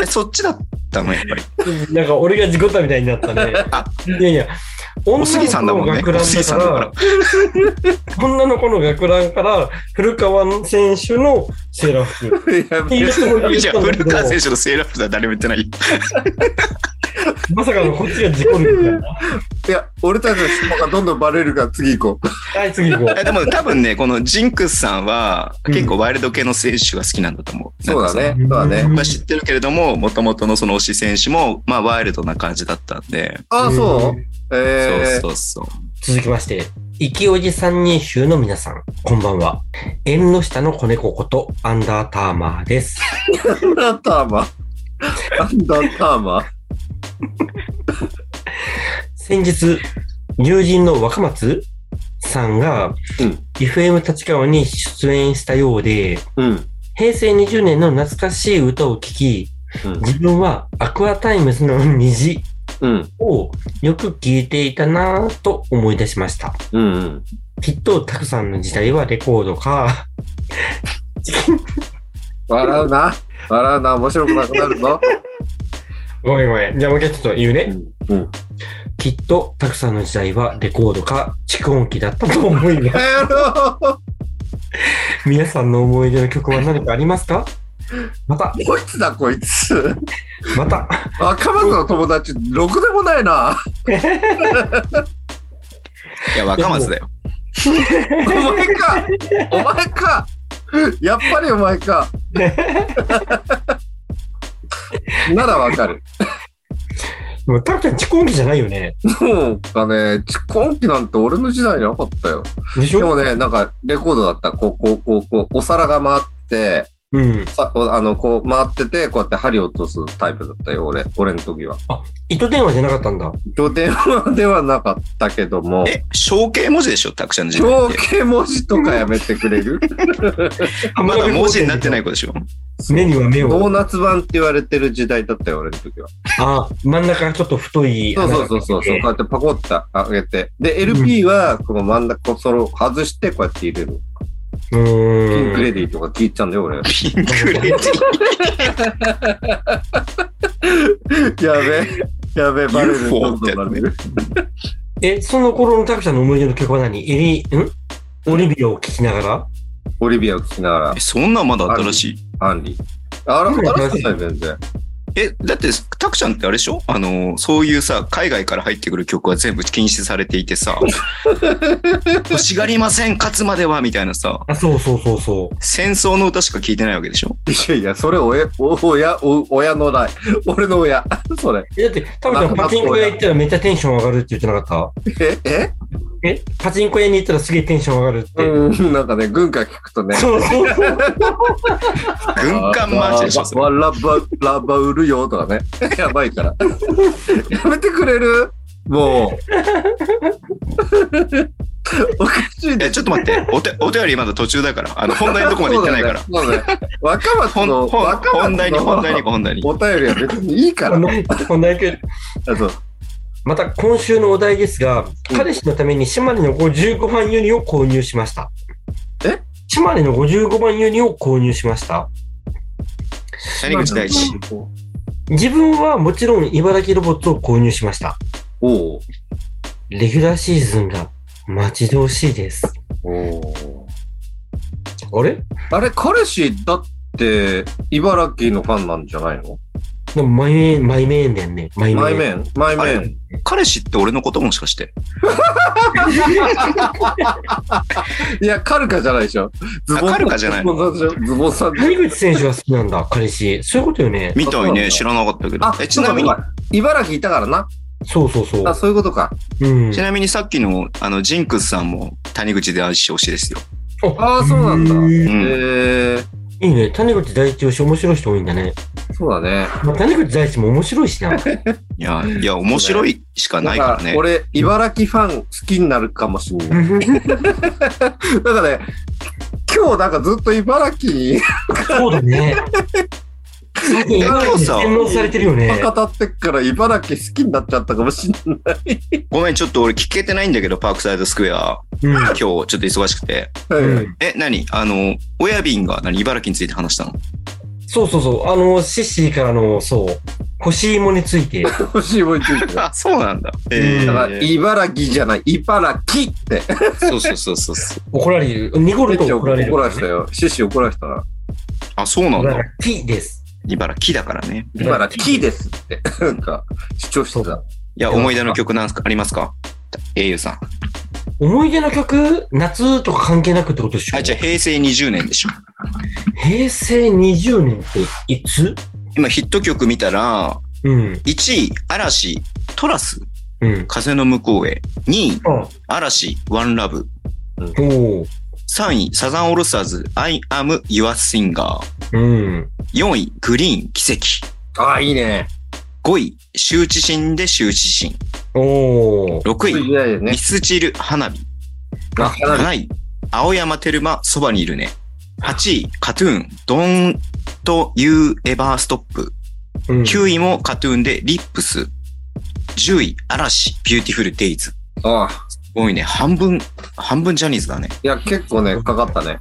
えそっちだったの、やっぱり。なんか俺が事故ったみたいになったね。あいやいや、おすぎさんだもんね。女のおすぎさんだか子の学ランだから、女の子の学ランから、古川選手のセーラー服。いいつもら。言っじゃあ、たんだけど古川選手のセーラー服は誰も言ってない。まさかのこっちが事故るみたいな。いや、俺たちの質問がどんどんバレるから次行こはい、次行こう。えでも多分ね、このジンクスさんは、結構ワイルド系の選手が好きなんだと思う。う。そうだ。ね。そうだね。僕は知ってるけれども、もともとのその推し選手も、まあ、ワイルドな感じだったんで。ああ、そう？ええそうそうそう。続きまして、生きおじ三人衆の皆さん、こんばんは。縁の下の子猫こと、アンダーターマーです。アンダーターマー？アンダーターマー？先日、友人の若松さんが、うん FM 立川に出演したようで、うん。平成20年の懐かしい歌を聴き、うん自分は Aqua Timez の虹うん。をよく聴いていたなぁと思い出しました。うん。うん。きっとたくさんの時代はレコードか、笑うな。笑うな。面白くなくなるぞ。ごめんごめん。じゃあもう一回ちょっと言うね。うん。きっとたくさんの時代はレコードか蓄音機だったと思います。皆さんの思い出の曲は何かありますか？また、こいつだ、こいつ。また、赤松の友達、ろくでもないな。いや、若松だよ。お前か。お前か。やっぱりお前か。ならわかる。でもタクちゃん蓄音機じゃないよね。そうかね、蓄音機なんて俺の時代になかったよ。でしょ？でもね、なんかレコードだった。こう、こう、こう、こう、お皿が回って、うん。さあの、こう回ってて、こうやって針を落とすタイプだったよ、俺。俺の時は。糸電話じゃなかったんだ。糸電話ではなかったけども、え、象形文字でしょタクちゃんの時代象。形文字とかやめてくれる？まだ文字になってない子でしょ目には目を。ドーナツ版って言われてる時代だったよ、俺の時は。あ、真ん中がちょっと太い。そうそうそうそう、そうこうやってパコッと上げて。で、LP は、この真ん中、それを外して、こうやって入れる。うピンク。レディーとか聞いちゃうんだよ、俺。ピンクレディやべえ、やべえ、バレる。どんどんバレる。え、その頃のタクちゃんの思い出の曲は何？エリ、ん？オリビアを聴きながら？オリビアを聞きながらえ、そんなんまだ新しい？アンリ。あら、新しくない、全然。え、だって、タクちゃんってあれでしょ？あの、そういうさ、海外から入ってくる曲は全部禁止されていてさ、欲しがりません、勝つまでは、みたいなさ、あ、そうそうそうそう。戦争の歌しか聞いてないわけでしょ？いやいや、それ親、お親、お親のない。俺の親。それ。えだって、タクちゃんパチンコ屋行ったらめっちゃテンション上がるって言ってなかっえ、え？たえ？パチンコ屋に行ったらすげえテンション上がるって。うん、なんかね、軍歌聞くとね。そうそうそう。軍艦マーチでしょるよとかね。やばいから。やめてくれる？もう。おかしいえ、ちょっと待って、お手、お便りまだ途中だから、あの、本題のとこまで行ってないから。そうだね。若松本、の、本、若松の本題に、本題に、本題に。お便りは別にいいから。こんな役あそうまた今週のお題ですが、うん彼氏のために島根の55番ユニを購入しました。え？島根の55番ユニを購入しました。谷口大地。自分はもちろん茨城ロボットを購入しました。おうレギュラーシーズンが待ち遠しいです。おうあれ？あれ、彼氏だって、茨城のファンなんじゃないの？でもマイメン、マイメンだよね。マイメン。マイメンマイメン。彼氏って俺のこともしかして。いや、カルカじゃないでしょ。ズあカルカじゃないズボンさんでしょズボンさんで谷口選手が好きなんだ、彼氏。そういうことよね。みたいね、知らなかったけどあ。、え、ちなみに？茨城いたからな。そうそうそう。あ、そういうことか。うんち。なみにさっきの、あの、ジンクスさんも谷口で愛し推しですよ。ああ、そうなんだ。へうーん。えいいね。谷口大地推し面白い人多いんだね。ー、そうだね。まあ、谷口大地も面白いしな。いや、いや、面白いしかないからね。俺、茨城ファン好きになるかもしんない。なんかね、今日なんかずっと茨城にそうだね。最近茨城に洗脳されてるよね。語ってっから茨城好きになっちゃったかもしんない。ごめん、ちょっと俺聞けてないんだけど、パークサイドスクエア。うん。今日ちょっと忙しくて。うんえ、何？あの、親便が何？茨城について話したの？そうそうそう。あの、シッシーからの、そう、干し芋について。欲しいもんについて。だあ、そうなんだ。うんえから、ー、茨城じゃない、茨城って。そうそうそうそうそう。怒られる。濁ると怒られる。怒らしたよ。シシ怒らしたな。あ、そうなんだ。T です。茨城だからね。茨城ですって。なんか、主張してた。いや、思い出の曲なんすか？ありますか？英雄さん。思い出の曲？夏とか関係なくってことでしょ？あ、じゃあ平成20年でしょ。平成20年っていつ？今ヒット曲見たら、うん。1位、嵐、トラス、うん。風の向こうへ。2位、あ、嵐、ワンラブ。おお。3位、サザンオールスターズ、I am your singer。うん。4位、 GReeeeN、奇跡。ああ、いいね。5位、羞恥心で羞恥心。おお。6位、ね、ミスチル、花火。あ、花火。7位、青山テルマ、そばにいるね。8位、 KAT-TUN、Don't You Ever Stop。うん9位も KAT-TUN で、 LIPS。10位、嵐、 Beautiful days。あすごいね。半分、半分ジャニーズだね。いや、結構ね、かかったね。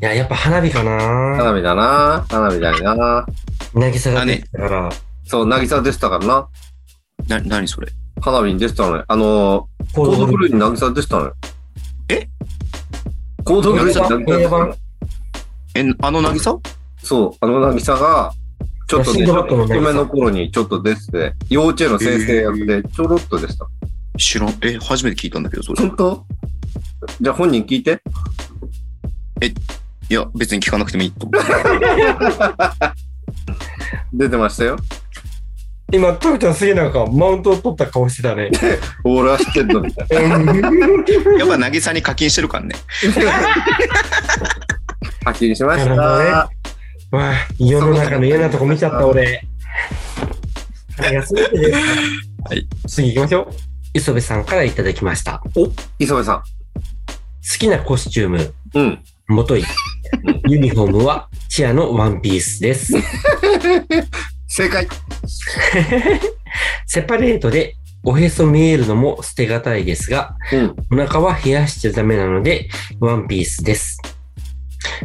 いや、やっぱ花火かな花火だな。花火だよな。渚が出てたから。そう、渚出てたからな。な、なにそれ？花火に出てたのよ。あのー、コードブルーに渚出てたのよ。え？コードブルーに渚出てたのよ。え、あの渚そう、あの渚が、ちょっとね、低めの頃にちょっと出てて、幼稚園の先生役でちょろっとでした。知らん。え、初めて聞いたんだけど、それ。本当？じゃあ本人聞いて。いや、別に聞かなくてもいいと思う。出てましたよ。今、タクちゃんすげえなんか、マウントを取った顔してたね。俺は知ってんのみたいな。やっぱ、渚に課金してるからね。課金しましなるほどねた。わあ、世の中の嫌なとこ見ちゃった俺。はい。次行きましょう。磯部さんからいただきました。お好磯部さきなコスチューム、ん。うん。もとい。ユニフォームはチアのワンピースです。正解。セパレートでおへそ見えるのも捨てがたいですが、うん。お腹は冷やしちゃダメなので、ワンピースです。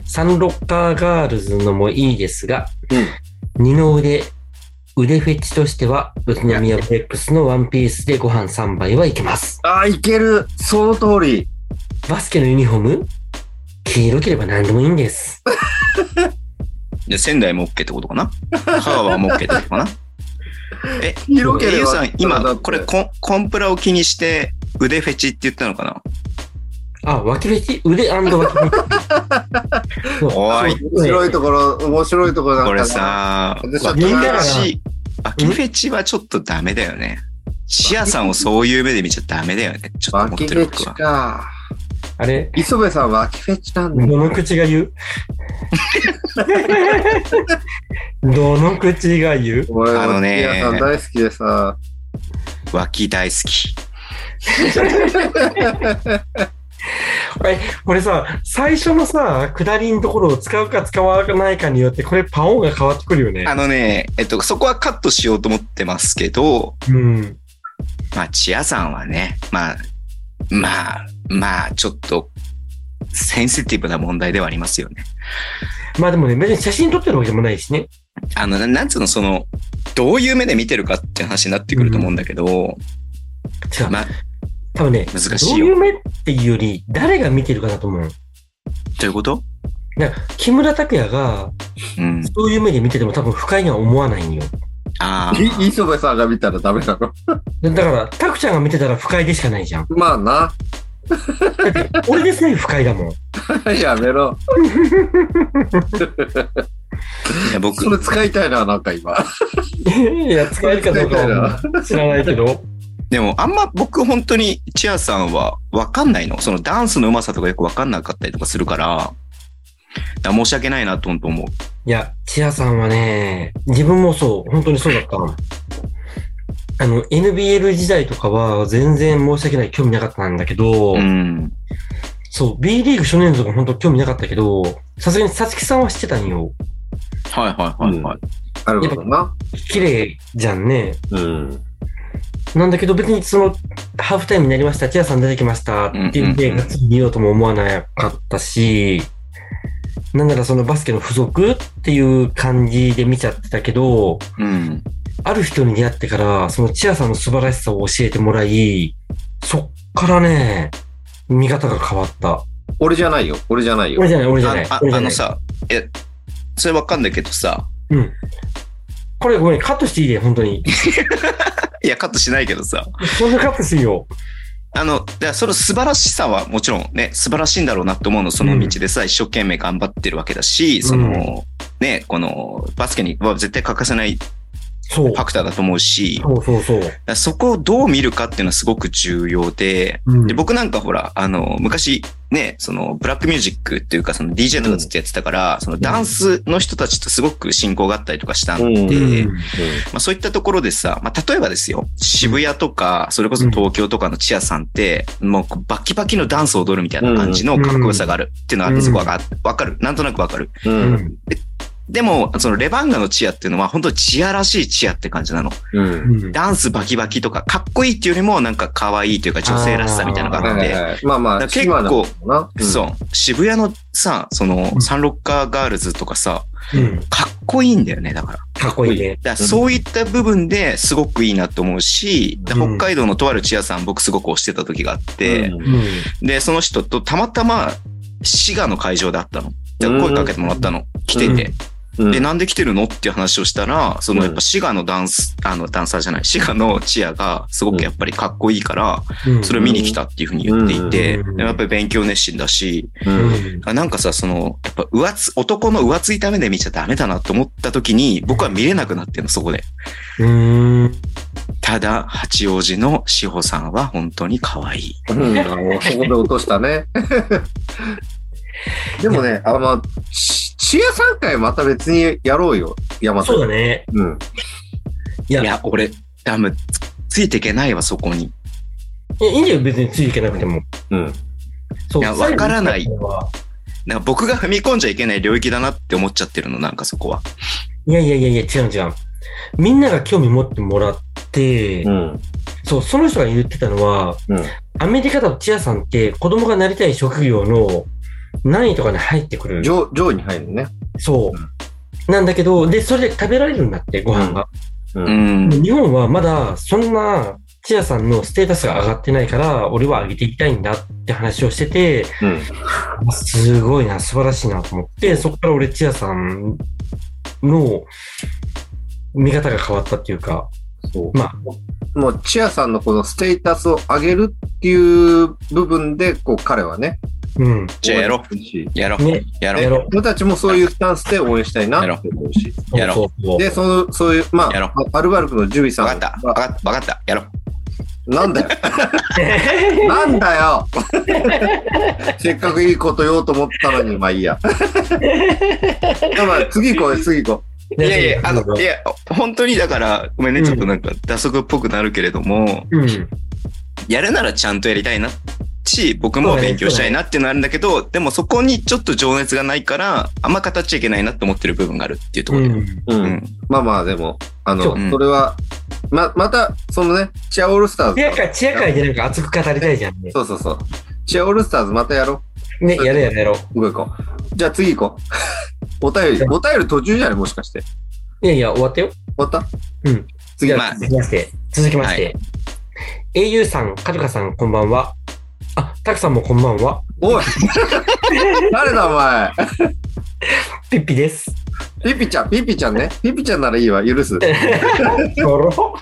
サンロッカーガールズのもいいですが、うん。二の腕、腕フェチとしては、宇都宮ブレックスのワンピースでご飯3杯はいけます。ああ、いける。その通り。バスケのユニフォーム？黄色ければ何でもいいんです。で、仙台も OK ってことかな？ハワーも OK ってことかな？え、色気ればゆうさん、だ今これコン、コンプラを気にして、腕フェチって言ったのかな？あ、脇フェチ？腕脇フェチ。おい面白いところ、面白いところなんかなこれさ、私は脇フみんながェチ、脇フェチはちょっとダメだよね。シアさんをそういう目で見ちゃダメだよね。ちょっと思って脇フェチる僕は。か。あれ磯部さん脇フェチなんだ。どの口が言う？どの口が言う？俺、あのねさん大好きでさ。脇大好き。え、これさ、最初のさ、下りのところを使うか使わないかによって、これパオンが変わってくるよね。あのね、えっと、そこはカットしようと思ってますけど、うん。まあ、チアさんはね、まあ、まあ、まあ、ちょっと、センシティブな問題ではありますよね。まあでもね、別に写真撮ってるわけでもないしね。あの、ななんつうの、その、どういう目で見てるかって話になってくると思うんだけど、違う。まあ、多分ね、難しいよどういう目っていうより、誰が見てるかだと思う。どういうこと？なんか木村拓哉が、うん。そういう目で見てても多分不快には思わないんよ。ああ。い磯部さんが見たらダメなの？だから、タクちゃんが見てたら不快でしかないじゃん。まあな。だって、俺でさえ不快だもん。やめろ。いや僕そ、れ使いたいな、なんか今。いや、使えるかどうかは知らないけど。でも、あんま僕本当にチアさんはわかんないの。そのダンスの上手さとかよくわかんなかったりとかするから、だから申し訳ないなと思う。いや、チアさんはね、自分もそう、本当にそうだった。あの、NBL 時代とかは全然申し訳ない、興味なかったんだけど、うん。そう、B リーグ初年度が本当興味なかったけど、さすがにさつきさんは知ってたんよ。はいはいはいはい。なるほどな。綺麗じゃんね。うん。なんだけど別にその、ハーフタイムになりました、チアさん出てきましたって言って、うんうんうんがっつり見ようとも思わなかったし、なんならそのバスケの付属っていう感じで見ちゃってたけど、うん。ある人に出会ってから、そのチアさんの素晴らしさを教えてもらい、そっからね、見方が変わった。俺じゃないよ。俺じゃないよ俺。じゃない、俺じゃない。ああのさ、え、それわかんないけどさ、うん。これごめん、カットしていいで、本当に。いや、カットしないけどさ、そんなカットしていいよ。あの、だその素晴らしさはもちろんね、素晴らしいんだろうなって思うの、その道でさ、一生懸命頑張ってるわけだし、その、ね、この、バスケには絶対欠かせないフ。ァクターだと思うし、そうそうそう。だからそこをどう見るかっていうのはすごく重要で、うんで僕なんかほら、あの、昔、ね、その、ブラックミュージックっていうか、その DJ とかずっとやってたから、そのダンスの人たちとすごく親交があったりとかしたんで、うんまあそういったところでさ、まあ例えばですよ、渋谷とか、それこそ東京とかのチアさんって、もうバキバキのダンスを踊るみたいな感じのかっこよさがあるっていうのがあって、そこはわかる。なんとなくわかる。う。うんん。でも、そのレバンガのチアっていうのは本当にチアらしいチアって感じなの。うん。うんダンスバキバキとか、かっこいいっていうよりもなんか可愛いというか女性らしさみたいなのがあって、まあまあ、結構のかな。そう、渋谷のさ、そのうんサンロッカーガールズとかさ、うん。かっこいいんだよね、だから。かっこいいね。だそういった部分ですごくいいなと思うし、でうん北海道のとあるチアさん僕すごく推してた時があって、うんうん。で、その人とたまたま滋賀の会場で会ったの。で、声かけてもらったの。来てて。うんで、なんで来てるのっていう話をしたら、そのやっぱ滋賀のダンス、あの、ダンサーじゃない、滋賀のチアがすごくやっぱりかっこいいから、うんそれを見に来たっていうふうに言っていて、やっぱり勉強熱心だし、なんかさ、その、やっぱ上つ、男の浮ついた目で見ちゃダメだなと思った時に、僕は見れなくなってるの、そこで。うん。ただ、八王子の志保さんは本当に可愛い。うん、そこで落としたね。でもね、あの、ちチア3回また別にやろうよ、山田。そうだね。うん。いや、いや、俺、ダム、つついていけないわ、そこに。いやいいんだよ、別についていけなくても。うん。そう。いやわからないなんか僕が踏み込んじゃいけない領域だなって思っちゃってるの、なんかそこは。いやいやいやいや、違う違う。みんなが興味持ってもらって、うん。そう、その人が言ってたのは、うん。アメリカだとチアさんって子供がなりたい職業の何位とかに入ってくる。上、上位に入るのね。そう。なんだけど、で、それで食べられるんだって、ご飯が。う。うん日本はまだそんなチアさんのステータスが上がってないから、俺は上げていきたいんだって話をしてて、うん。すごいな、素晴らしいなと思って、そこから俺チアさんの見方が変わったっていうか、そう。まあ、もう、チアさんのこのステータスを上げるっていう部分で、こう、彼はね。うん。じゃあやろう。やろう。ねやろう。やろう。俺たちもそういうスタンスで応援したいなって思うし。やろうで、その、そういう、まやろあ、アルバルクのジュビさんわかった。わかった。わかった。やろう。なんだよ。なんだよ せっかくいいこと言おうと思ったのに、まあいいや。まあ次行こうよ、次行こいやいや、あの、いや、本当にだから、ごめんね、うんちょっとなんか、打足っぽくなるけれども、うん。やるならちゃんとやりたいなし、僕も勉強したいなっていうのはあるんだけど、でもそこにちょっと情熱がないから、あんま語っちゃいけないなって思ってる部分があるっていうところで。うん。う。うん。うんまあまあ、でも、あの、それは、ま、また、そのね、チアオールスターズ。チア会、チア会でなんか熱く語りたいじゃんね。そうそうそう。チアオールスターズまたやろね、やろうやろうやろう。行こう行こう。じゃあ次行こう。お便り、お便り途中じゃないもしかして。う。いやいや、終わったよ。終わった？うん。次は、まあ続きまして、続きまして。au さん、カルカさん、こんばんは。あ、タクさんもこんばんは。おい 誰だお前ピッピです。ピピちゃん、ピピちゃんね。ピピちゃんならいいわ、許す。とろ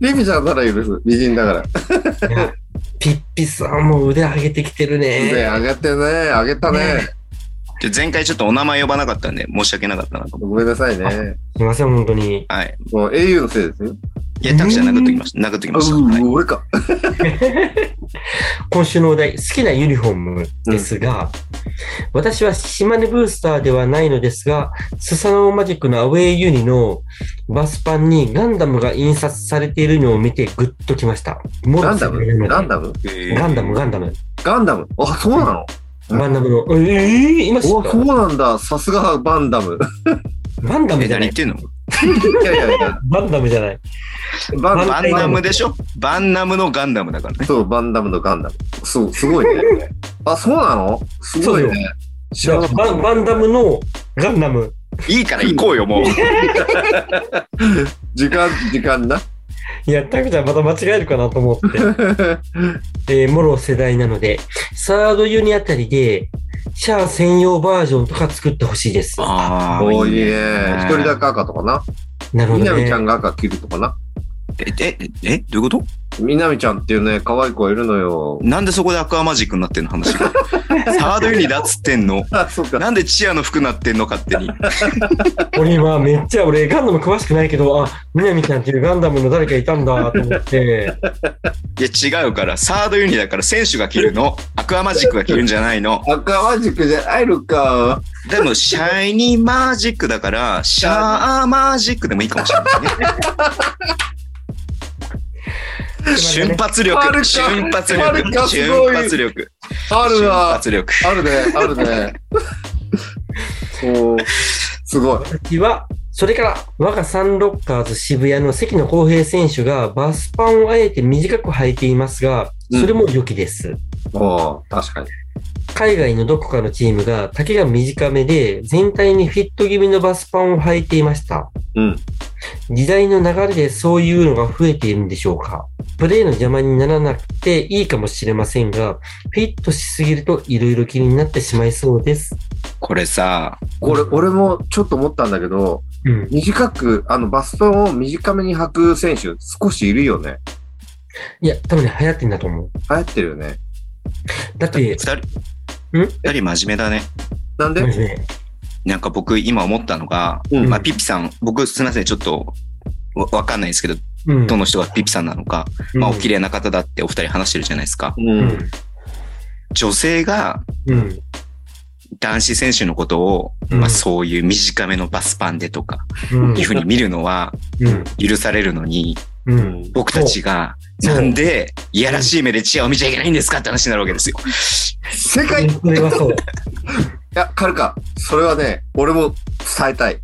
ピピちゃんなら許す。美人だから。ピッピさんも腕上げてきてるで、ね。あげてね、あげたね。で前回ちょっとお名前呼ばなかったんで、申し訳なかったなと思ごめんなさいね。すいません、本当に。う。はい。もう au のせいですよ。いや、タクちゃん殴っときました。殴っときました。はい。う俺か。今週のお題、好きなユニフォームですが、私は島根ブースターではないのですが、スサノーマジックのアウェイユニのバスパンにガンダムが印刷されているのを見てグッときました。もろガンダム？ガンダム？ガンダム、ガンダム。ガンダム？あ、そうなの？ガンダムの、えー、今知おそうったなんだ。さすがバンダム。え、ガンダムじゃない何言ってんの？いやいやいや。バンダムじゃない。バンバンナムでしょ？バンナムのガンダムだからね。そう、バンダムのガンダム。そう、すごいね。あ、そうなの？すごいね。バンバンダムのガンダム。いいから行こうよ、もう。た 時間、時間な。いや、タクちゃんまた間違えるかなと思って。えー、もろ世代なので、サードユニあたりで、シャア専用バージョンとか作ってほしいです。ああ、いいね。ね。一人だけ赤とかな。なるほどねみなみちゃ。んが赤着るとかな。え、え、え、どういうこと？みなみちゃんっていうね、可愛い子がいるのよ。なんでそこでアクアマジックになってんの話が。サードユニだっつってんの。あ、そっか。なんでチアの服なってんの勝手に。俺今めっちゃ、俺ガンダム詳しくないけど、あ、みなみちゃんっていうガンダムの誰かいたんだと思って、いや違うから、サードユニだから選手が着るの。アクアマジックが着るんじゃないの。アクアマジックじゃないのか。でも、シャイニーマジックだから、シャーマジックでもいいかもしれないね。瞬発力ある、か瞬発力、かすごい瞬発力。ある瞬わ。発力。あるね、あるね。そう。すごい。私は、それから、我がサンロッカーズ渋谷の関野公平選手がバスパンをあえて短く履いていますが、それも良きです。おー確かに。海外のどこかのチームが丈が短めで全体にフィット気味のバスパンを履いていました。うん。時代の流れでそういうのが増えているんでしょうかプレーの邪魔にならなくていいかもしれませんが、フィットしすぎると色々気になってしまいそうです。これさ、これ、俺もちょっと思ったんだけど、うん。短く、あの、バストンを短めに履く選手、少しいるよね。いや、多分ね、流行ってんだと思う。流行ってるよね。だって二、人、ん二人真面目だね。なんで？なんか僕今思ったのが、うんまあピッピさん、僕すみません、ちょっとわわかんないですけど、うん。どの人がピッピさんなのか、まあお綺麗。麗な方だってお二人話してるじゃないですか。う。うんん。女性がうん。男子選手のことを、うんまあそういう短めのバスパンでとか、うんいうふうに見るのはうん。許されるのに、うん。僕たちが、なんで、いやらしい目でチアを見ちゃいけないんですかって話になるわけですよ。世界、いそれはそう。や、カルカ、それはね、俺も伝えたい。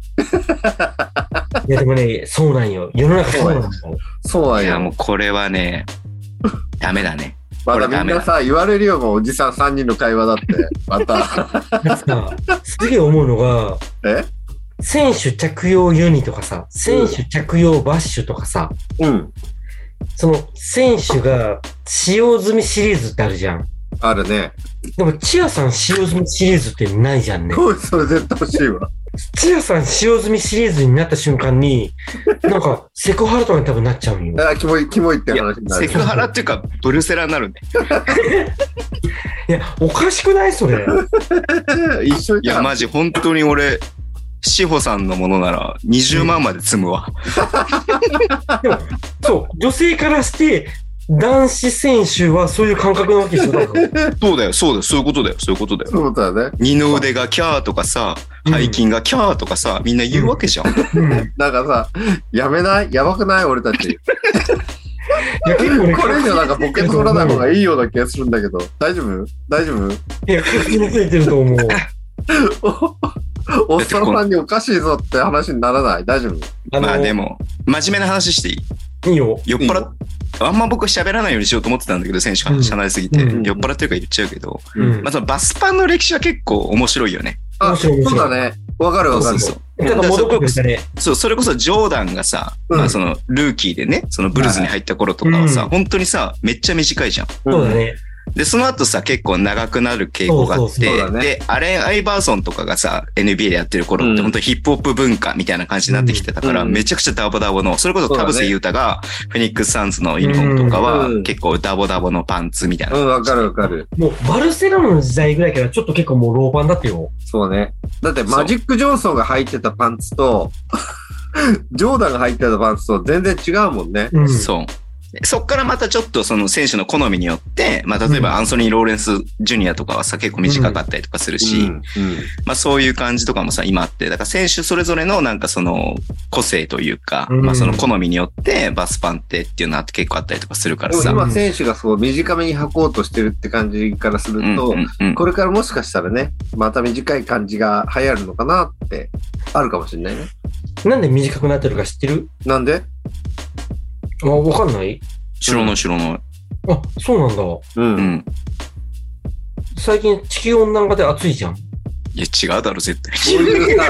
いや、でもね、そうなんよ。世の中そうなんだよ。そうなんいや、もよ。うこれはね、ダメだね。まだみんなさ、言われるよ、もうおじさん3人の会話だって。また。だってさ、すげえ思うのが、え？選手着用ユニとかさ、選手着用バッシュとかさ、うん。その選手が使用済みシリーズってあるじゃん。あるね。でも、チアさん使用済みシリーズってないじゃんね。おい、それ絶対欲しいわ。チアさん使用済みシリーズになった瞬間に、なんか、セクハラとかに多分なっちゃうんよ。あ、キモい、キモいって話に、なる。セクハラっていうか、ブルセラになるね。いや、おかしくないそれ。一緒。いや、マジ、本当に俺、志保さんのものなら20万まで積むわ。でも、そう、女性からして、男子選手はそういう感覚なわけですよ。そうだよ、そうだよ、そういうことだよ、そういうことだよ。そうだよね。二の腕がキャーとかさ、うん背筋がキャーとかさ、みんな言うわけじゃん。なんかさ、やめない？やばくない？俺たち。や、結構ね、これ以上なんかボケ取らない方がいいような気がするんだけど。大丈夫？大丈夫？いや、確信ついてると思う。おおっさんさんにおかしいぞって話にならない？大丈夫？まあでも、真面目な話していい？いいよ。酔っ払っあんま僕喋らないようにしようと思ってたんだけど、選手がうんしゃないすぎて、うん酔っ払ってるから言っちゃうけど、うんまあそのバスパンの歴史は結構面白いよね。あ、そうだね。わかるわかる。そうそれね。そう、それこそジョーダンがさ、うんまあそのルーキーでね、そのブルズに入った頃とかはさ、うん本当にさ、めっちゃ短いじゃん。そうだね。で、その後さ、結構長くなる傾向があっそうそうて、そうだねで、アレン・アイバーソンとかがさ、NBA でやってる頃っうんて本当ヒップホップ文化みたいな感じになってきてたから、うんめちゃくちゃダボダボの、それこそ田臥勇太がフェニックス・サンズのユニフォームとかはうん結構ダボダボのパンツみたいな。うん、わかるわかる。もう、バルセロナの時代ぐらいからちょっと結構もうローパンだってよ。そうね。だってマジック・ジョンソンが履いてたパンツと、ジョーダンが履いてたパンツと全然違うもんね。うん。そう。でそっからまたちょっとその選手の好みによって、まあ例えばアンソニー・ローレンス・ジュニアとかはさ、結構短かったりとかするし、うん。まあそういう感じとかもさ、今あって、だから選手それぞれのなんかその個性というか、うん。まあその好みによってバスパンってっていうのは結構あったりとかするからさ。でも今選手がそう短めに履こうとしてるって感じからするうんと、これからもしかしたらね、また短い感じが流行るのかなって、あるかもしれないね。なんで短くなってるか知ってる？なんで？あ、わかんない？白の白の。あ、そうなんだ。う。うんん。最近地球温暖化で暑いじゃん。いや違うだろ、絶対こういうさ、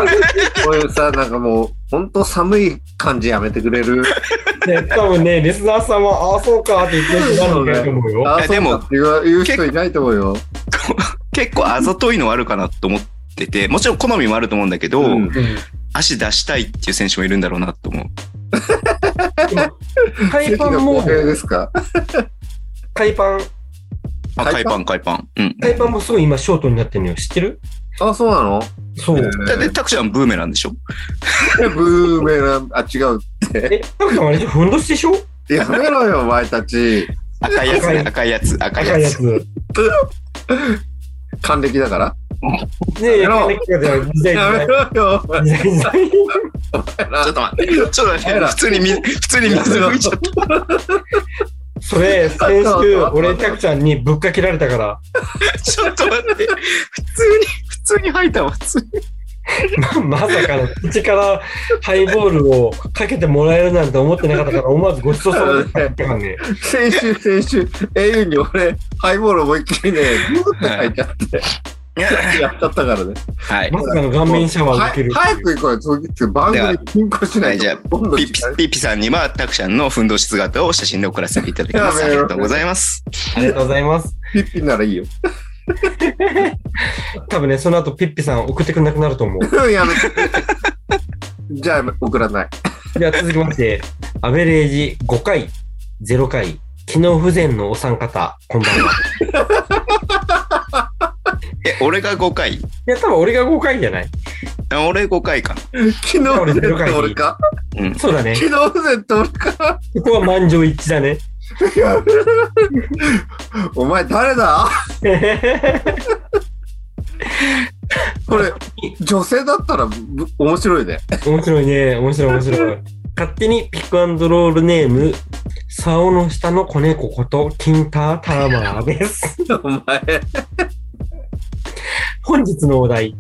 こういうさ、なんかもう、本当寒い感じやめてくれる。ね、多分ね、リスナーさんは、ああ、そうかって言ってる人なんだと思うよ。あ、でもそうかって言う人いないと思うよ。結構あざといのはあるかなと思ってて、もちろん好みもあると思うんだけど、うんうん足出したいっていう選手もいるんだろうなと思う。海パンも海パン、あ、海パン、海パン。うん。海パンもすごい今ショートになってるのよ。知ってる？あ、そうなの？そう。だって、タクちゃんブーメランでしょ？ブーメラン、あ、違うって。え、タクさんあれふんどしでしょ？やめろよ、お前たち。赤いやつね、赤いやつ、赤いやつ。赤いやつ。ね 還暦だから？え、やめろ金木がじゃあ時代やめ時ろよ。ちょっと待って、ちょっと待って、普通に水、普通に水吹いちゃった。それ、先週、俺、タクちゃんにぶっかけられたから、ちょっと待って、普通に、普通に吐いたわ、普通に。ま まさかの口からハイボールをかけてもらえるなんて思ってなかったから、思わずごちそうさまでしたって感じ。先週、先週、au に俺、ハイボール思いっきりね、グーって書いてあって、やっちゃったからね。はい。まさかの顔面シャワーを受ける。は早く行こうよ、次、番組進行しないじゃあピッピ、ピッピさんには、タクちゃんのふんどし姿を写真で送らせていただきます。ありがとうございます。ありがとうございます。ピッピならいいよ。多分ね、その後ピッピさん送ってくれなくなると思う。やめて。じゃあ、送らない。では続きまして、アベレージ5回、0回、機能不全のお三方、こんばんは。え、俺が5回？いや、多分俺が5回じゃないあ俺5回かな。昨日不全って俺か？うん。そうだね。昨日不全って俺か？ここは満場一致だね。お前誰だ？これ、女性だったらぶ面白いね。面白いね。面白い面白い。勝手にピックアンドロールネーム、竿の下の子猫こと、キンターターマーです。お前。本日のお題。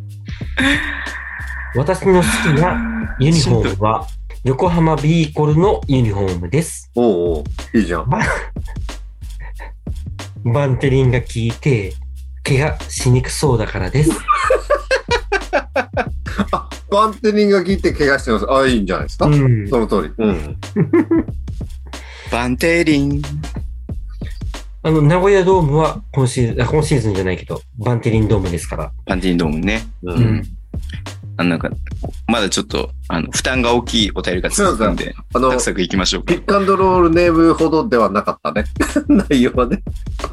私の好きなユニフォームは、横浜ビーコルのユニフォームです。おうおういいじゃん。バンテリンが効いて、怪我しにくそうだからです。バンテリンが効いて怪我してます。あ、いいんじゃないですか、うん。その通り。うん。バンテリン。あの、名古屋ドームは今シーズン、あ今シーズンじゃないけど、バンテリンドームですから。バンテリンドームね。う。うんん。あのなんか、まだちょっと、あの、負担が大きいお便りが続くんで、あのサク、サクいきましょうかピ。ックアンドロールネームほどではなかったね。内容はね。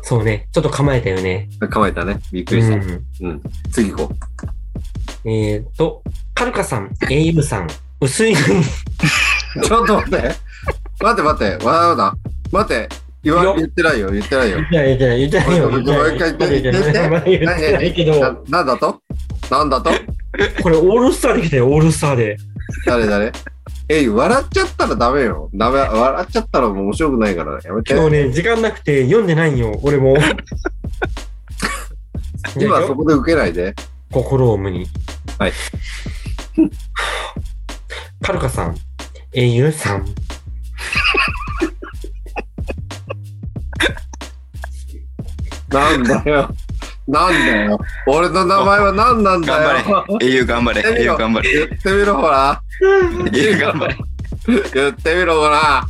そうね。ちょっと構えたよね。構えたね。びっくうりした。ん。うん。次行こえーっと、カルカさん、エイブさん、薄いのに、う。ちょっと待って。待って待って。わーだ。待って。言わいいよ言ってないよ。言ってないよ。言ってない、言ってない、言ってないよ。もう一回言って言ってない、言ってない言ってないけなど、なんだとなんだとこれオールスターで来たよ、オールスターで。誰誰えい、笑っちゃったらダメよ。ダメ、笑っちゃったらもう面白くないからやめて。今日ね、時間なくて読んでないよ、俺も。今そこで受けないで。心を無に。はい。カルカさん、英雄さん。なんだよ。なんだよ。俺の名前は何なんだよ。頑張れ。英雄頑張れ。英雄頑張れ。言ってみろ、ほら。英雄頑張れ。言ってみろ、ほら。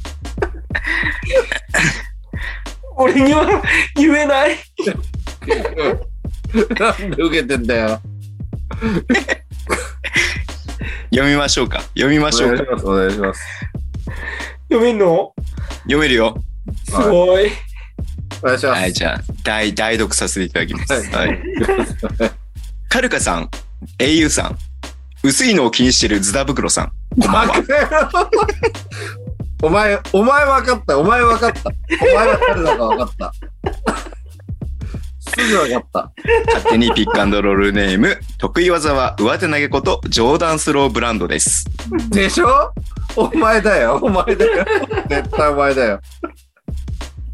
俺には言えない。なんで受けてんだよ。読みましょうか。読みまおしょうか。願いします。お願いします。読めんの？読めるよ。すごい。お願いします。はい、じゃあ、代、代読させていただきます。はいはい。カルカさん、英雄さん、薄いのを気にしてるズダ袋さん、こんばんは。お前、お前分かった。お前分かった。お前は誰だか分かった。すぐ分かった。勝手にピックアンドロールネーム、得意技は上手投げことジョーダンスローブランドです。でしょ？お前だよ。お前だよ。絶対お前だよ。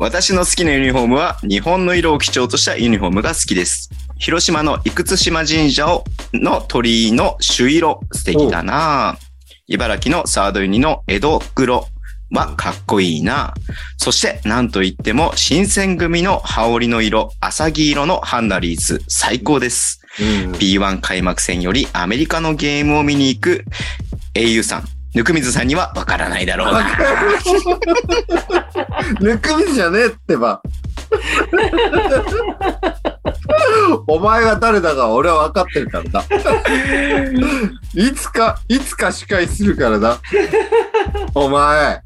私の好きなユニフォームは日本の色を基調としたユニフォームが好きです。広島の生津島神社をの鳥居の朱色素敵だな茨城のサードユニの江戸黒はかっこいいなそして何と言っても新選組の羽織の色、浅木色のハンナリーズ最高です。うん。B1 開幕戦よりアメリカのゲームを見に行く英雄さん、ぬくみずさんにはわからないだろうな。ぬくみじゃねえってば。お前が誰だか俺は分かってるからな。いつか、いつか司会するからな。お前。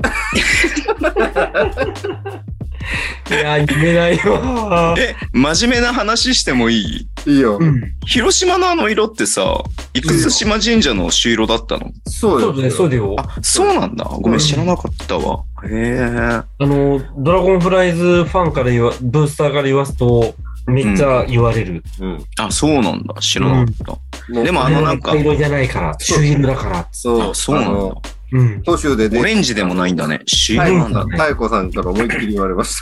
いや、言えないわ。え、真面目な話してもいい？いいよ。うん。広島のあの色ってさ、生島神社の朱色だったの？そうよ。そうだね、そうだよ。あ、そうなんだ。ごめん、知らなかったわ。へえ。あの、ドラゴンフライズファンから言わ、ブースターから言わすと、めっちゃ言われる。うん。あ、そうなんだ。知らなかった。でもあのなんか赤色じゃないから、朱色だから。そう。あ、そうなんだ。うん。途中でね。オレンジでもないんだね。朱色なんだね。太鼓さんから思いっきり言われまし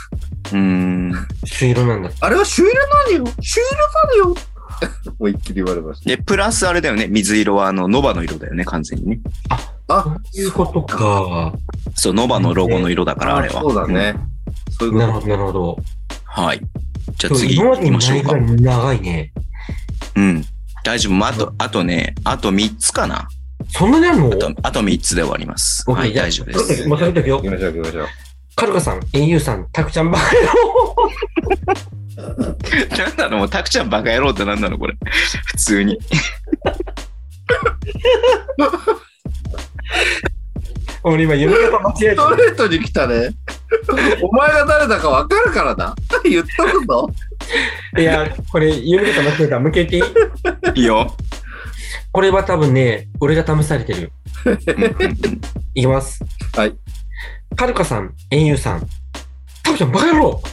た。うーん。朱色なんだ。あれは朱色なのよ朱色なのよ 思いっきり言われましで、プラスあれだよね。水色はあの、ノバの色だよね、完全にね。た。あ、そういうことか。そう、ノバのロゴの色だから、あれは。そうだね。そういうこなるほど、なるほど。はい。じゃあ次行きましょうか長いね。うん。大丈夫。まあ、あと、あとね、あと3つかな。そんなにあるの？あと、あと3つで終わります。はい、大丈夫です。もう一人だけよと。。行きましょう行きましょう。カルカさん、au さん、タクちゃんバカ なんなの？もう、タクちゃんバカ野郎ってなんなのこれ。普通に。俺今、読み方間違えストた。レートに来たね。お前が誰だかわかるからな。言っとくぞ。いや、これ、読み方間違えた。向けていい？いいよ。これは多分ね、俺が試されてる。うんうんうんいきます。はい。カルカさん、au さん、タクちゃんバカ野郎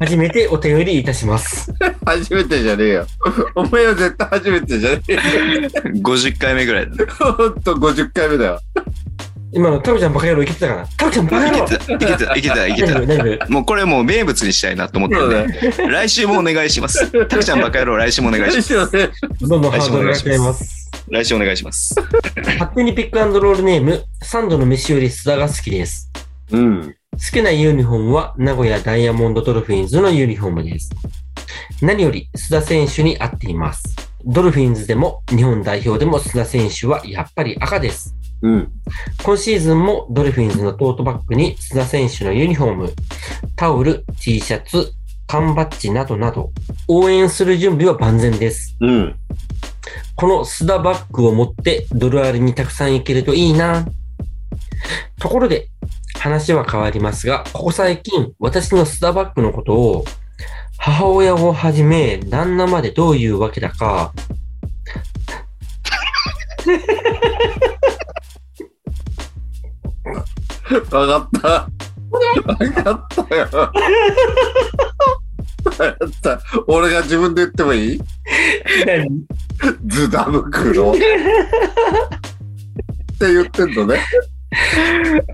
初めてお便りいたします。初めてじゃねえよ。お前は絶対初めてじゃねえよ。50回目ぐらいだね。ほんと50回目だよ。今のタクちゃんバカ野郎いけてたかなタクちゃんバカ野郎いけた、いけた、いけた、いけた大丈夫、。大丈夫。もうこれもう名物にしたいなと思ってるだんで、来週もお願いします。タクちゃんバカ野郎、来週もお願いします。どんどんハードルが違います。来週お願いします。勝手にピックアンドロールネーム、三度の飯より須田が好きです。うん。好きなユニフォームは名古屋ダイヤモンドドルフィンズのユニフォームです。何より須田選手に合っています。ドルフィンズでも日本代表でも須田選手はやっぱり赤です。うん。今シーズンもドルフィンズのトートバッグに須田選手のユニフォーム、タオル、T シャツ、缶バッジなどなど、応援する準備は万全です。うん。この須田バッグを持ってドルアリにたくさん行けるといいな。ところで、話は変わりますが、ここ最近、私の須田バッグのことを、母親をはじめ、旦那までどういうわけだか、わかった。わかったよ。わかった。俺が自分で言ってもいい？何？ズダ袋。って言ってんのね。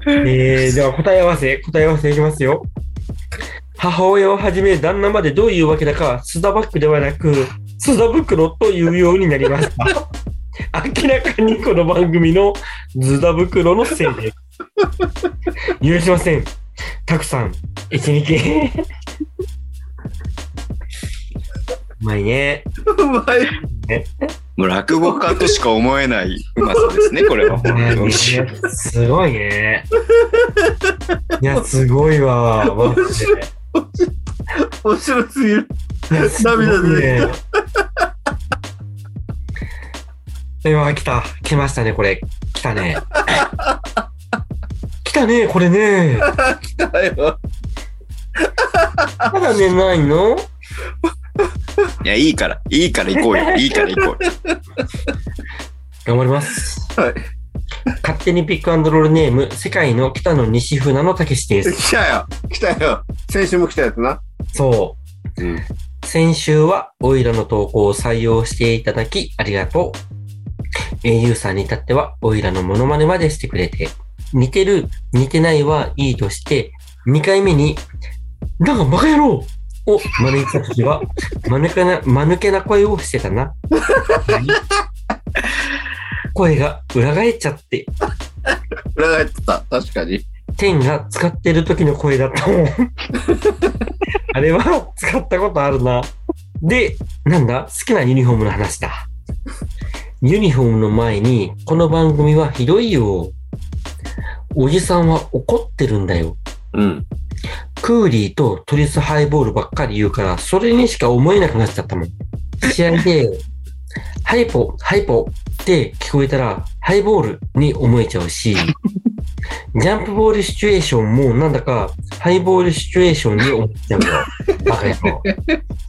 えー、では答え合わせ、答え合わせいきますよ。母親をはじめ旦那までどういうわけだか、須田バッグではなく、須田袋というようになりました。明らかにこの番組のズダ袋のせいです。許しません。たくさん、一日。うまいね。うまい。もう落語家としか思えないうまさですね、これは。本当にすごいね。いや、すごいわ。マジで。面白すぎる。涙出てね。今、来た。来ましたね、これ。来たね。来たね、これね。来たよ。まだ寝ないの？いや、いいから、いいから行こうよ。いいから行こうよ。頑張ります。はい。勝手にピックアンドロールネーム、世界の北の西船のたけしです。来たよ。来たよ。先週も来たやつな。そう。うん。先週はオイラの投稿を採用していただきありがとう。au さんに至ってはオイラのモノマネまでしてくれて、似てる、似てないはいいとして、2回目に、なんかバカ野郎を招いたときは、間抜けな、間抜けな声をしてたな。声が裏返っちゃって、裏返ってた。確かに。天が使ってる時の声だったもん。あれは使ったことあるな。で、なんだ？好きなユニフォームの話だ。ユニフォームの前に、この番組はひどいよ。おじさんは怒ってるんだよ。うん。クーリーとトリスハイボールばっかり言うから、それにしか思えなくなっちゃったもん。試合で、ハイポ、ハイポって聞こえたら、ハイボールに思えちゃうし、ジャンプボールシチュエーションもなんだか、ハイボールシチュエーションに思っちゃうよ。バカ野郎。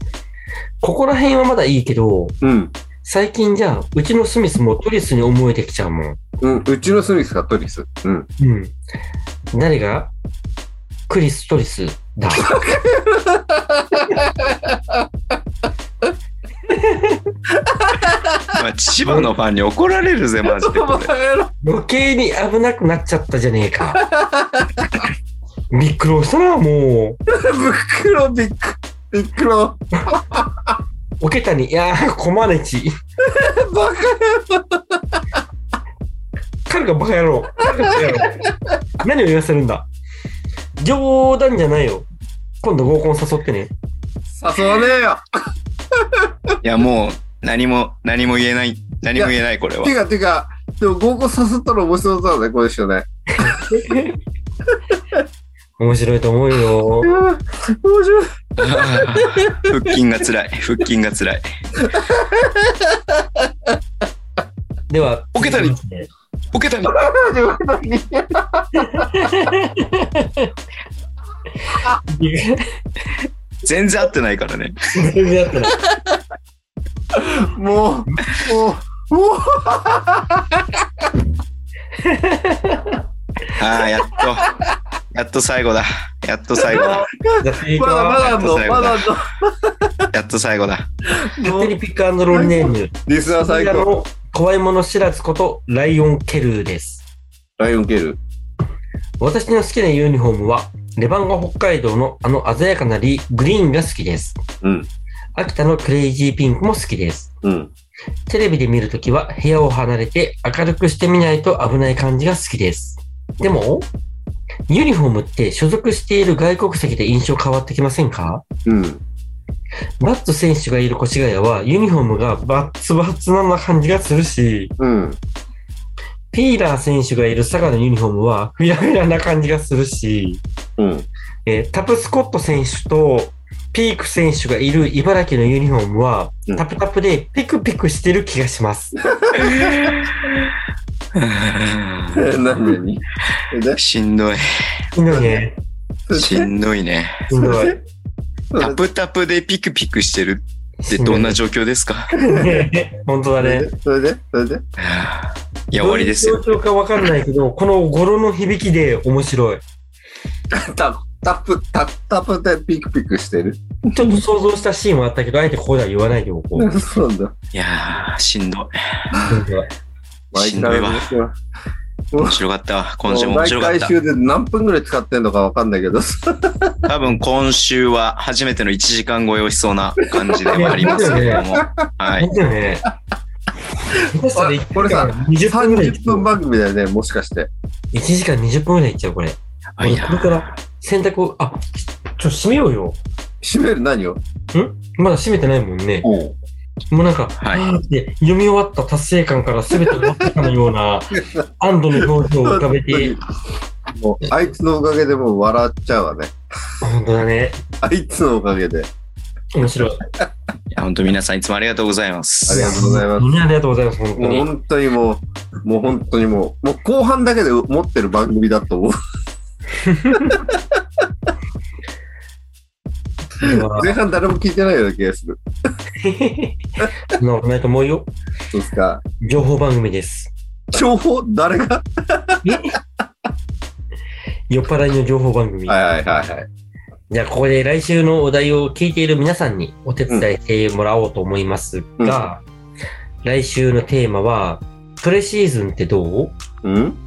ここら辺はまだいいけど、うん。最近じゃあ、うちのスミスもトリスに思えてきちゃうもん。うん。うちのスミスがトリス。うん。うん。誰が？クリス・トリスだ。まあ千葉のファンに怒られるぜ、マジで。余計に危なくなっちゃったじゃねえか。びっくりしたな、もう。袋びっくびっくろ。たに、いやー、コマネチ。バカ野郎。彼がバカ野郎。何を言わせるんだ冗談じゃないよ。今度合コン誘ってね。誘わねえよ。いや、もう、何も、何も言えない。何も言えない、これはて。か、てか、でも合コン誘ったら面白そうだね、この人ね。面白いと思うよ。面白い。腹筋が辛い。腹筋が辛い。では、おけたに続きましてボケたに。全然合ってないからね。全然合ってないもう、もう、もう、ああ、やっと。やっと最後だ。やっと最後だ。まだまわだあんの、まだあんの。やっと最後だ。勝手にピックアンドロールネーム。リスナーこ最高。ちらの怖いもの知らずこと、ライオンケルーです。ライオンケル。私の好きなユニフォームは、レバンガ北海道のあの鮮やかなリグリーンが好きです。うん。秋田のクレイジーピンクも好きです。うん。テレビで見るときは部屋を離れて明るくしてみないと危ない感じが好きです。でも、ユニフォームって所属している外国籍で印象変わってきませんか？うん。バッツ選手がいる越谷はユニフォームがバッツバッツな感じがするし、うん。ピーラー選手がいる佐賀のユニフォームはフィラフィラな感じがするし、うん。えータプスコット選手とピーク選手がいる茨城のユニフォームは、うんタプタプでピクピクしてる気がします。何 何？で？しんどい。しんどいね。しんどいね。しんどい。タプタプでピクピクしてるってどんな状況ですか？ね本当だね。それで？それで？いや、終わりですよ。どういう状況かわかんないけど、この語呂の響きで面白い。タタップ、タタップでピクピクしてる？ちょっと想像したシーンはあったけど、あえてここでは言わないでおこう。そうなんだ。いやー、しんどい。毎回面白い面白かったわ。今週も面白かった。毎回週で何分ぐらい使ってんのかわかんないけど。多分今週は初めての1時間超えをしそうな感じではありますけれども。はい。ね。これさ20分ぐらいいっ30分番組だよね、もしかして。1時間20分ぐらいいっちゃう、これ。あいい俺これから洗濯を、あ、ちょ、閉めようよ。閉める？何を？ん？まだ閉めてないもんね。おうもうなんか、はい読み終わった達成感から全て終わったかのような 安堵の表情を浮かべて、もう、あいつのおかげでもう笑っちゃうわね。本当だね。あいつのおかげで。面白い。いや、本当皆さんいつもありがとうございまあす。りがとうございます。本当にありがとうございます、本当に。もう本当にもう、もう本当にもう、もう後半だけで持ってる番組だと思う。前半誰も聞いてないような気がする。そんなことないと思うよ。そうですか。情報番組です。情報？誰が？酔っ払いの情報番組。はいはいはいはい。じゃあ、ここで来週のお題を聞いている皆さんにお手伝いしてもらおうと思いますが、来週のテーマは、プレシーズンってどう？うん？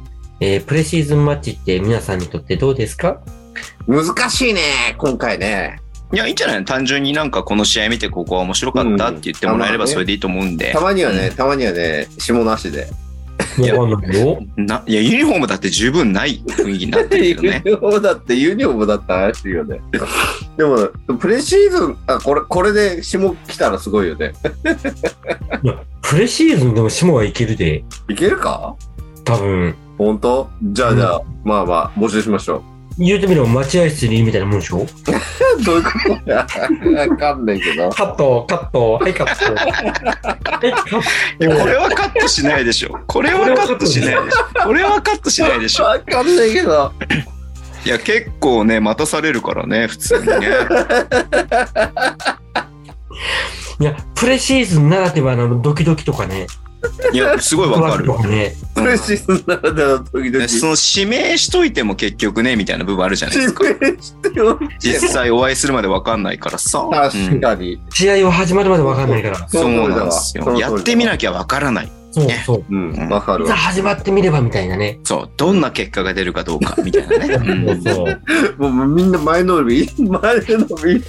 えープレシーズンマッチって皆さんにとってどうですか？難しいね、今回ね。いや、いいんじゃない？単純になんかこの試合見てここは面白かったって言ってもらえればそれでいいと思うんでた。まにはね、たまにはね、下なしで。いやないよ。な、いや、ユニフォームだって十分ない雰囲気になってるけどね。ユニフォームだって、ユニフォームだって怪しいよね。でも、プレシーズン、あ、これ、これで下来たらすごいよね。いや、プレシーズンでも下はいけるで。いけるか？多分。本当？じゃあじゃあ、まあまあ、募集しましょ言うてみれば待合室にいるみたいなもんでしょ？どういうこと？やわかんないけど。カット、カット、はい、カット。はい、カッいやこれはカットしないでしょ。これはカットしないでしょ。これはカットしないでしょ。わかんないけど。いや、結構ね、待たされるからね、普通にね。いや、プレシーズンならではのドキドキとかね。いや、すごいわかるね。プレシーズンならではの時々。ねその指名しといても結局ね、みたいな部分あるじゃないですか。指名してよ。実際お会いするまでわかんないからさ。確うんかに。試合は始まるまでわかんないから。そうなんですよ。やってみなきゃわからない。そうそう。うん、わかるいざわ。始まってみればみたいなね。そう。どんな結果が出るかどうか、みたいなね。う んそうそう。もうみんな前のめり、前のめり。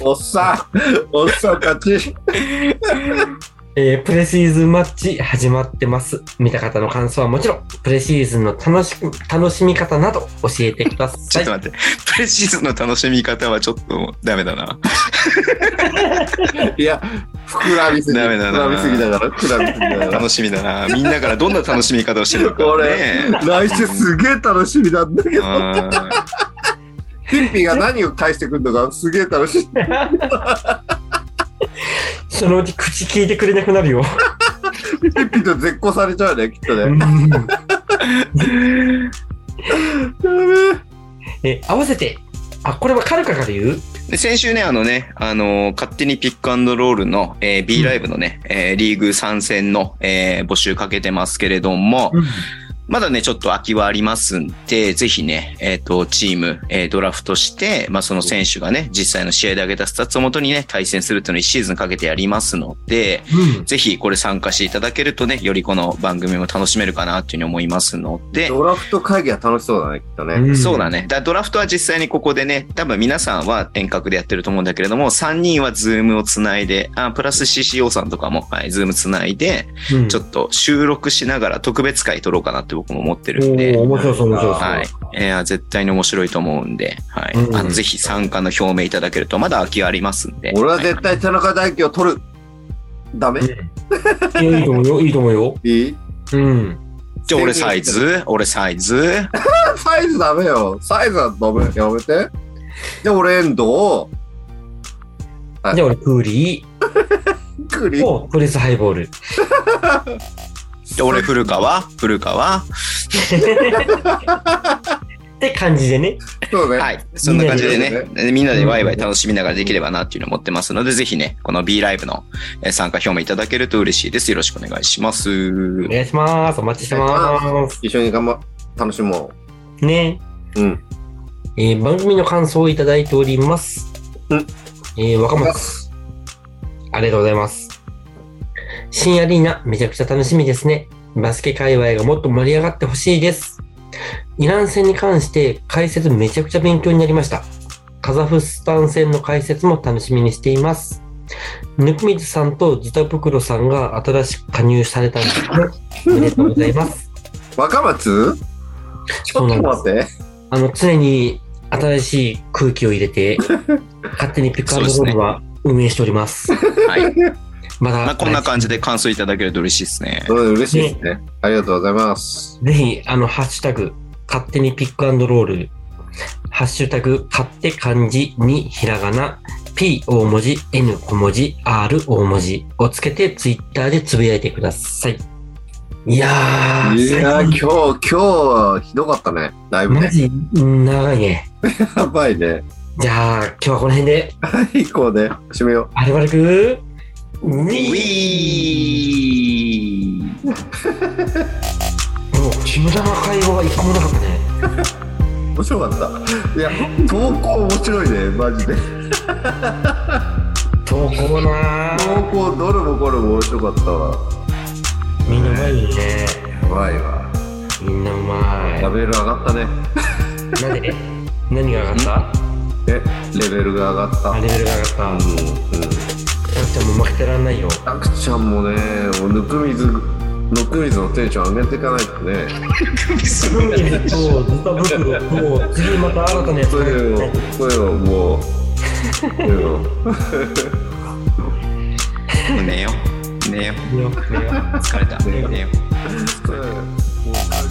おっさん、おっさん勝ち。えープレシーズンマッチ始まってます。見た方の感想はもちろん、プレシーズンの楽しく楽しみ方など教えてくだちさい。ょっと待って。プレシーズンの楽しみ方はちょっとダメだな。いや、膨らみすぎ。ダメだな膨らみすぎだから、膨らみすぎだから。楽しみだな。みんなからどんな楽しみ方をしてるのか、ね。俺、来週すげえ楽しみなんだけど、あピッピが何を返してくるのかすげえ楽しみ。そのうち口聞いてくれなくなるよ。ピッピと絶交されちゃうね、きっとね。え。合わせて、あ、これはカルカから言う？ーで先週ね、あのね、あのー勝手にピックアンドロールの、えー B ライブのね、えーリーグ参戦の、えー募集かけてますけれども、まだね、ちょっと空きはありますんで、ぜひね、えっ、と、チーム、えードラフトして、まあ、その選手がね、実際の試合で上げたスタッツをもとにね、対戦するっていうのを1シーズンかけてやりますので、うん。ぜひこれ参加していただけるとね、よりこの番組も楽しめるかなっていうふうに思いますので、ドラフト会議は楽しそうだね、きっとね。うんそうだね。だドラフトは実際にここでね、多分皆さんは遠隔でやってると思うんだけれども、3人はズームをつないで、あ、プラス CCO さんとかも、はい、ズームつないで、うんちょっと収録しながら特別会撮ろうかなって僕も思ってるんで、面白そう、面白そう。はい。えー絶対に面白いと思うんで、はい。うんあの、ぜひ参加の表明いただけると、まだ空きありますんで。俺は絶対田中大輝を取る。ダメ？いやいいと思うよ、いいと思うよ。いい？うん。じゃあ俺サイズ？俺サイズ？サイズダメよ。サイズはダメ。やめて。で、俺エンドはいじゃあ俺、クーリクリーとプレスハイボール。で俺古川？古川？って感じでね。そうね。はい。そんな感じでみんみんなでワイワイ楽しみながらできればなっていうのを思ってますので、ぜひね、この B ライブのえー参加表明いただけると嬉しいです。よろしくお願いします。お願いします。お待ちしてます。一緒に頑張楽しもね。う。うん。えー番組の感想をいただいております。うんえー若松。ありがとうございます。新アリーナ、めちゃくちゃ楽しみですね。バスケ界隈がもっと盛り上がってほしいです。イラン戦に関して解説めちゃくちゃ勉強になりました。カザフスタン戦の解説も楽しみにしています。ぬくみずさんとズタ袋さんが新しく加入されたんですね。おめでとうございます。若松？ちょっと待って。あの、常に新しい空気を入れて、勝手にピックアンドロールは運営しております。はい。まだ、まあ、こんな感じで感想いただけると嬉しいですね。うん、嬉しいですね。ありがとうございます。ぜひ、あの、ハッシュタグ、勝手にピックアンドロール、ハッシュタグ、勝手漢字にひらがな、P 大文字、N 小文字、R 大文字をつけてツイッターでつぶやいてください。いやー、いや今日、今日はひどかったね。だいぶね。マジ長いね。やばいね。じゃあ、今日はこの辺で、はい、こうね。締めよアルバルク、ウウィーもう、木村の会話は一個もなかったね。う。面白かった。いや、投稿面白いね、マジで。投稿な投ー稿、どれもこれも面白かったわ。みんなうまいね。やばいわ。みんなうまラベル上がったね。い。なんで？何が上がった？え、レベルが上がった。あ、レベルが上がった。うん、うん。たくちゃんも負けてらんないよ。たくちゃんもね、もうぬくみず、ぬくみずのテンション上げていかないとね。すごいね。と、ズタ袋と、次また新たなやつそれを、それをもう、それを。寝よう。寝よう。ねよねよ疲れた。寝よう。それをもう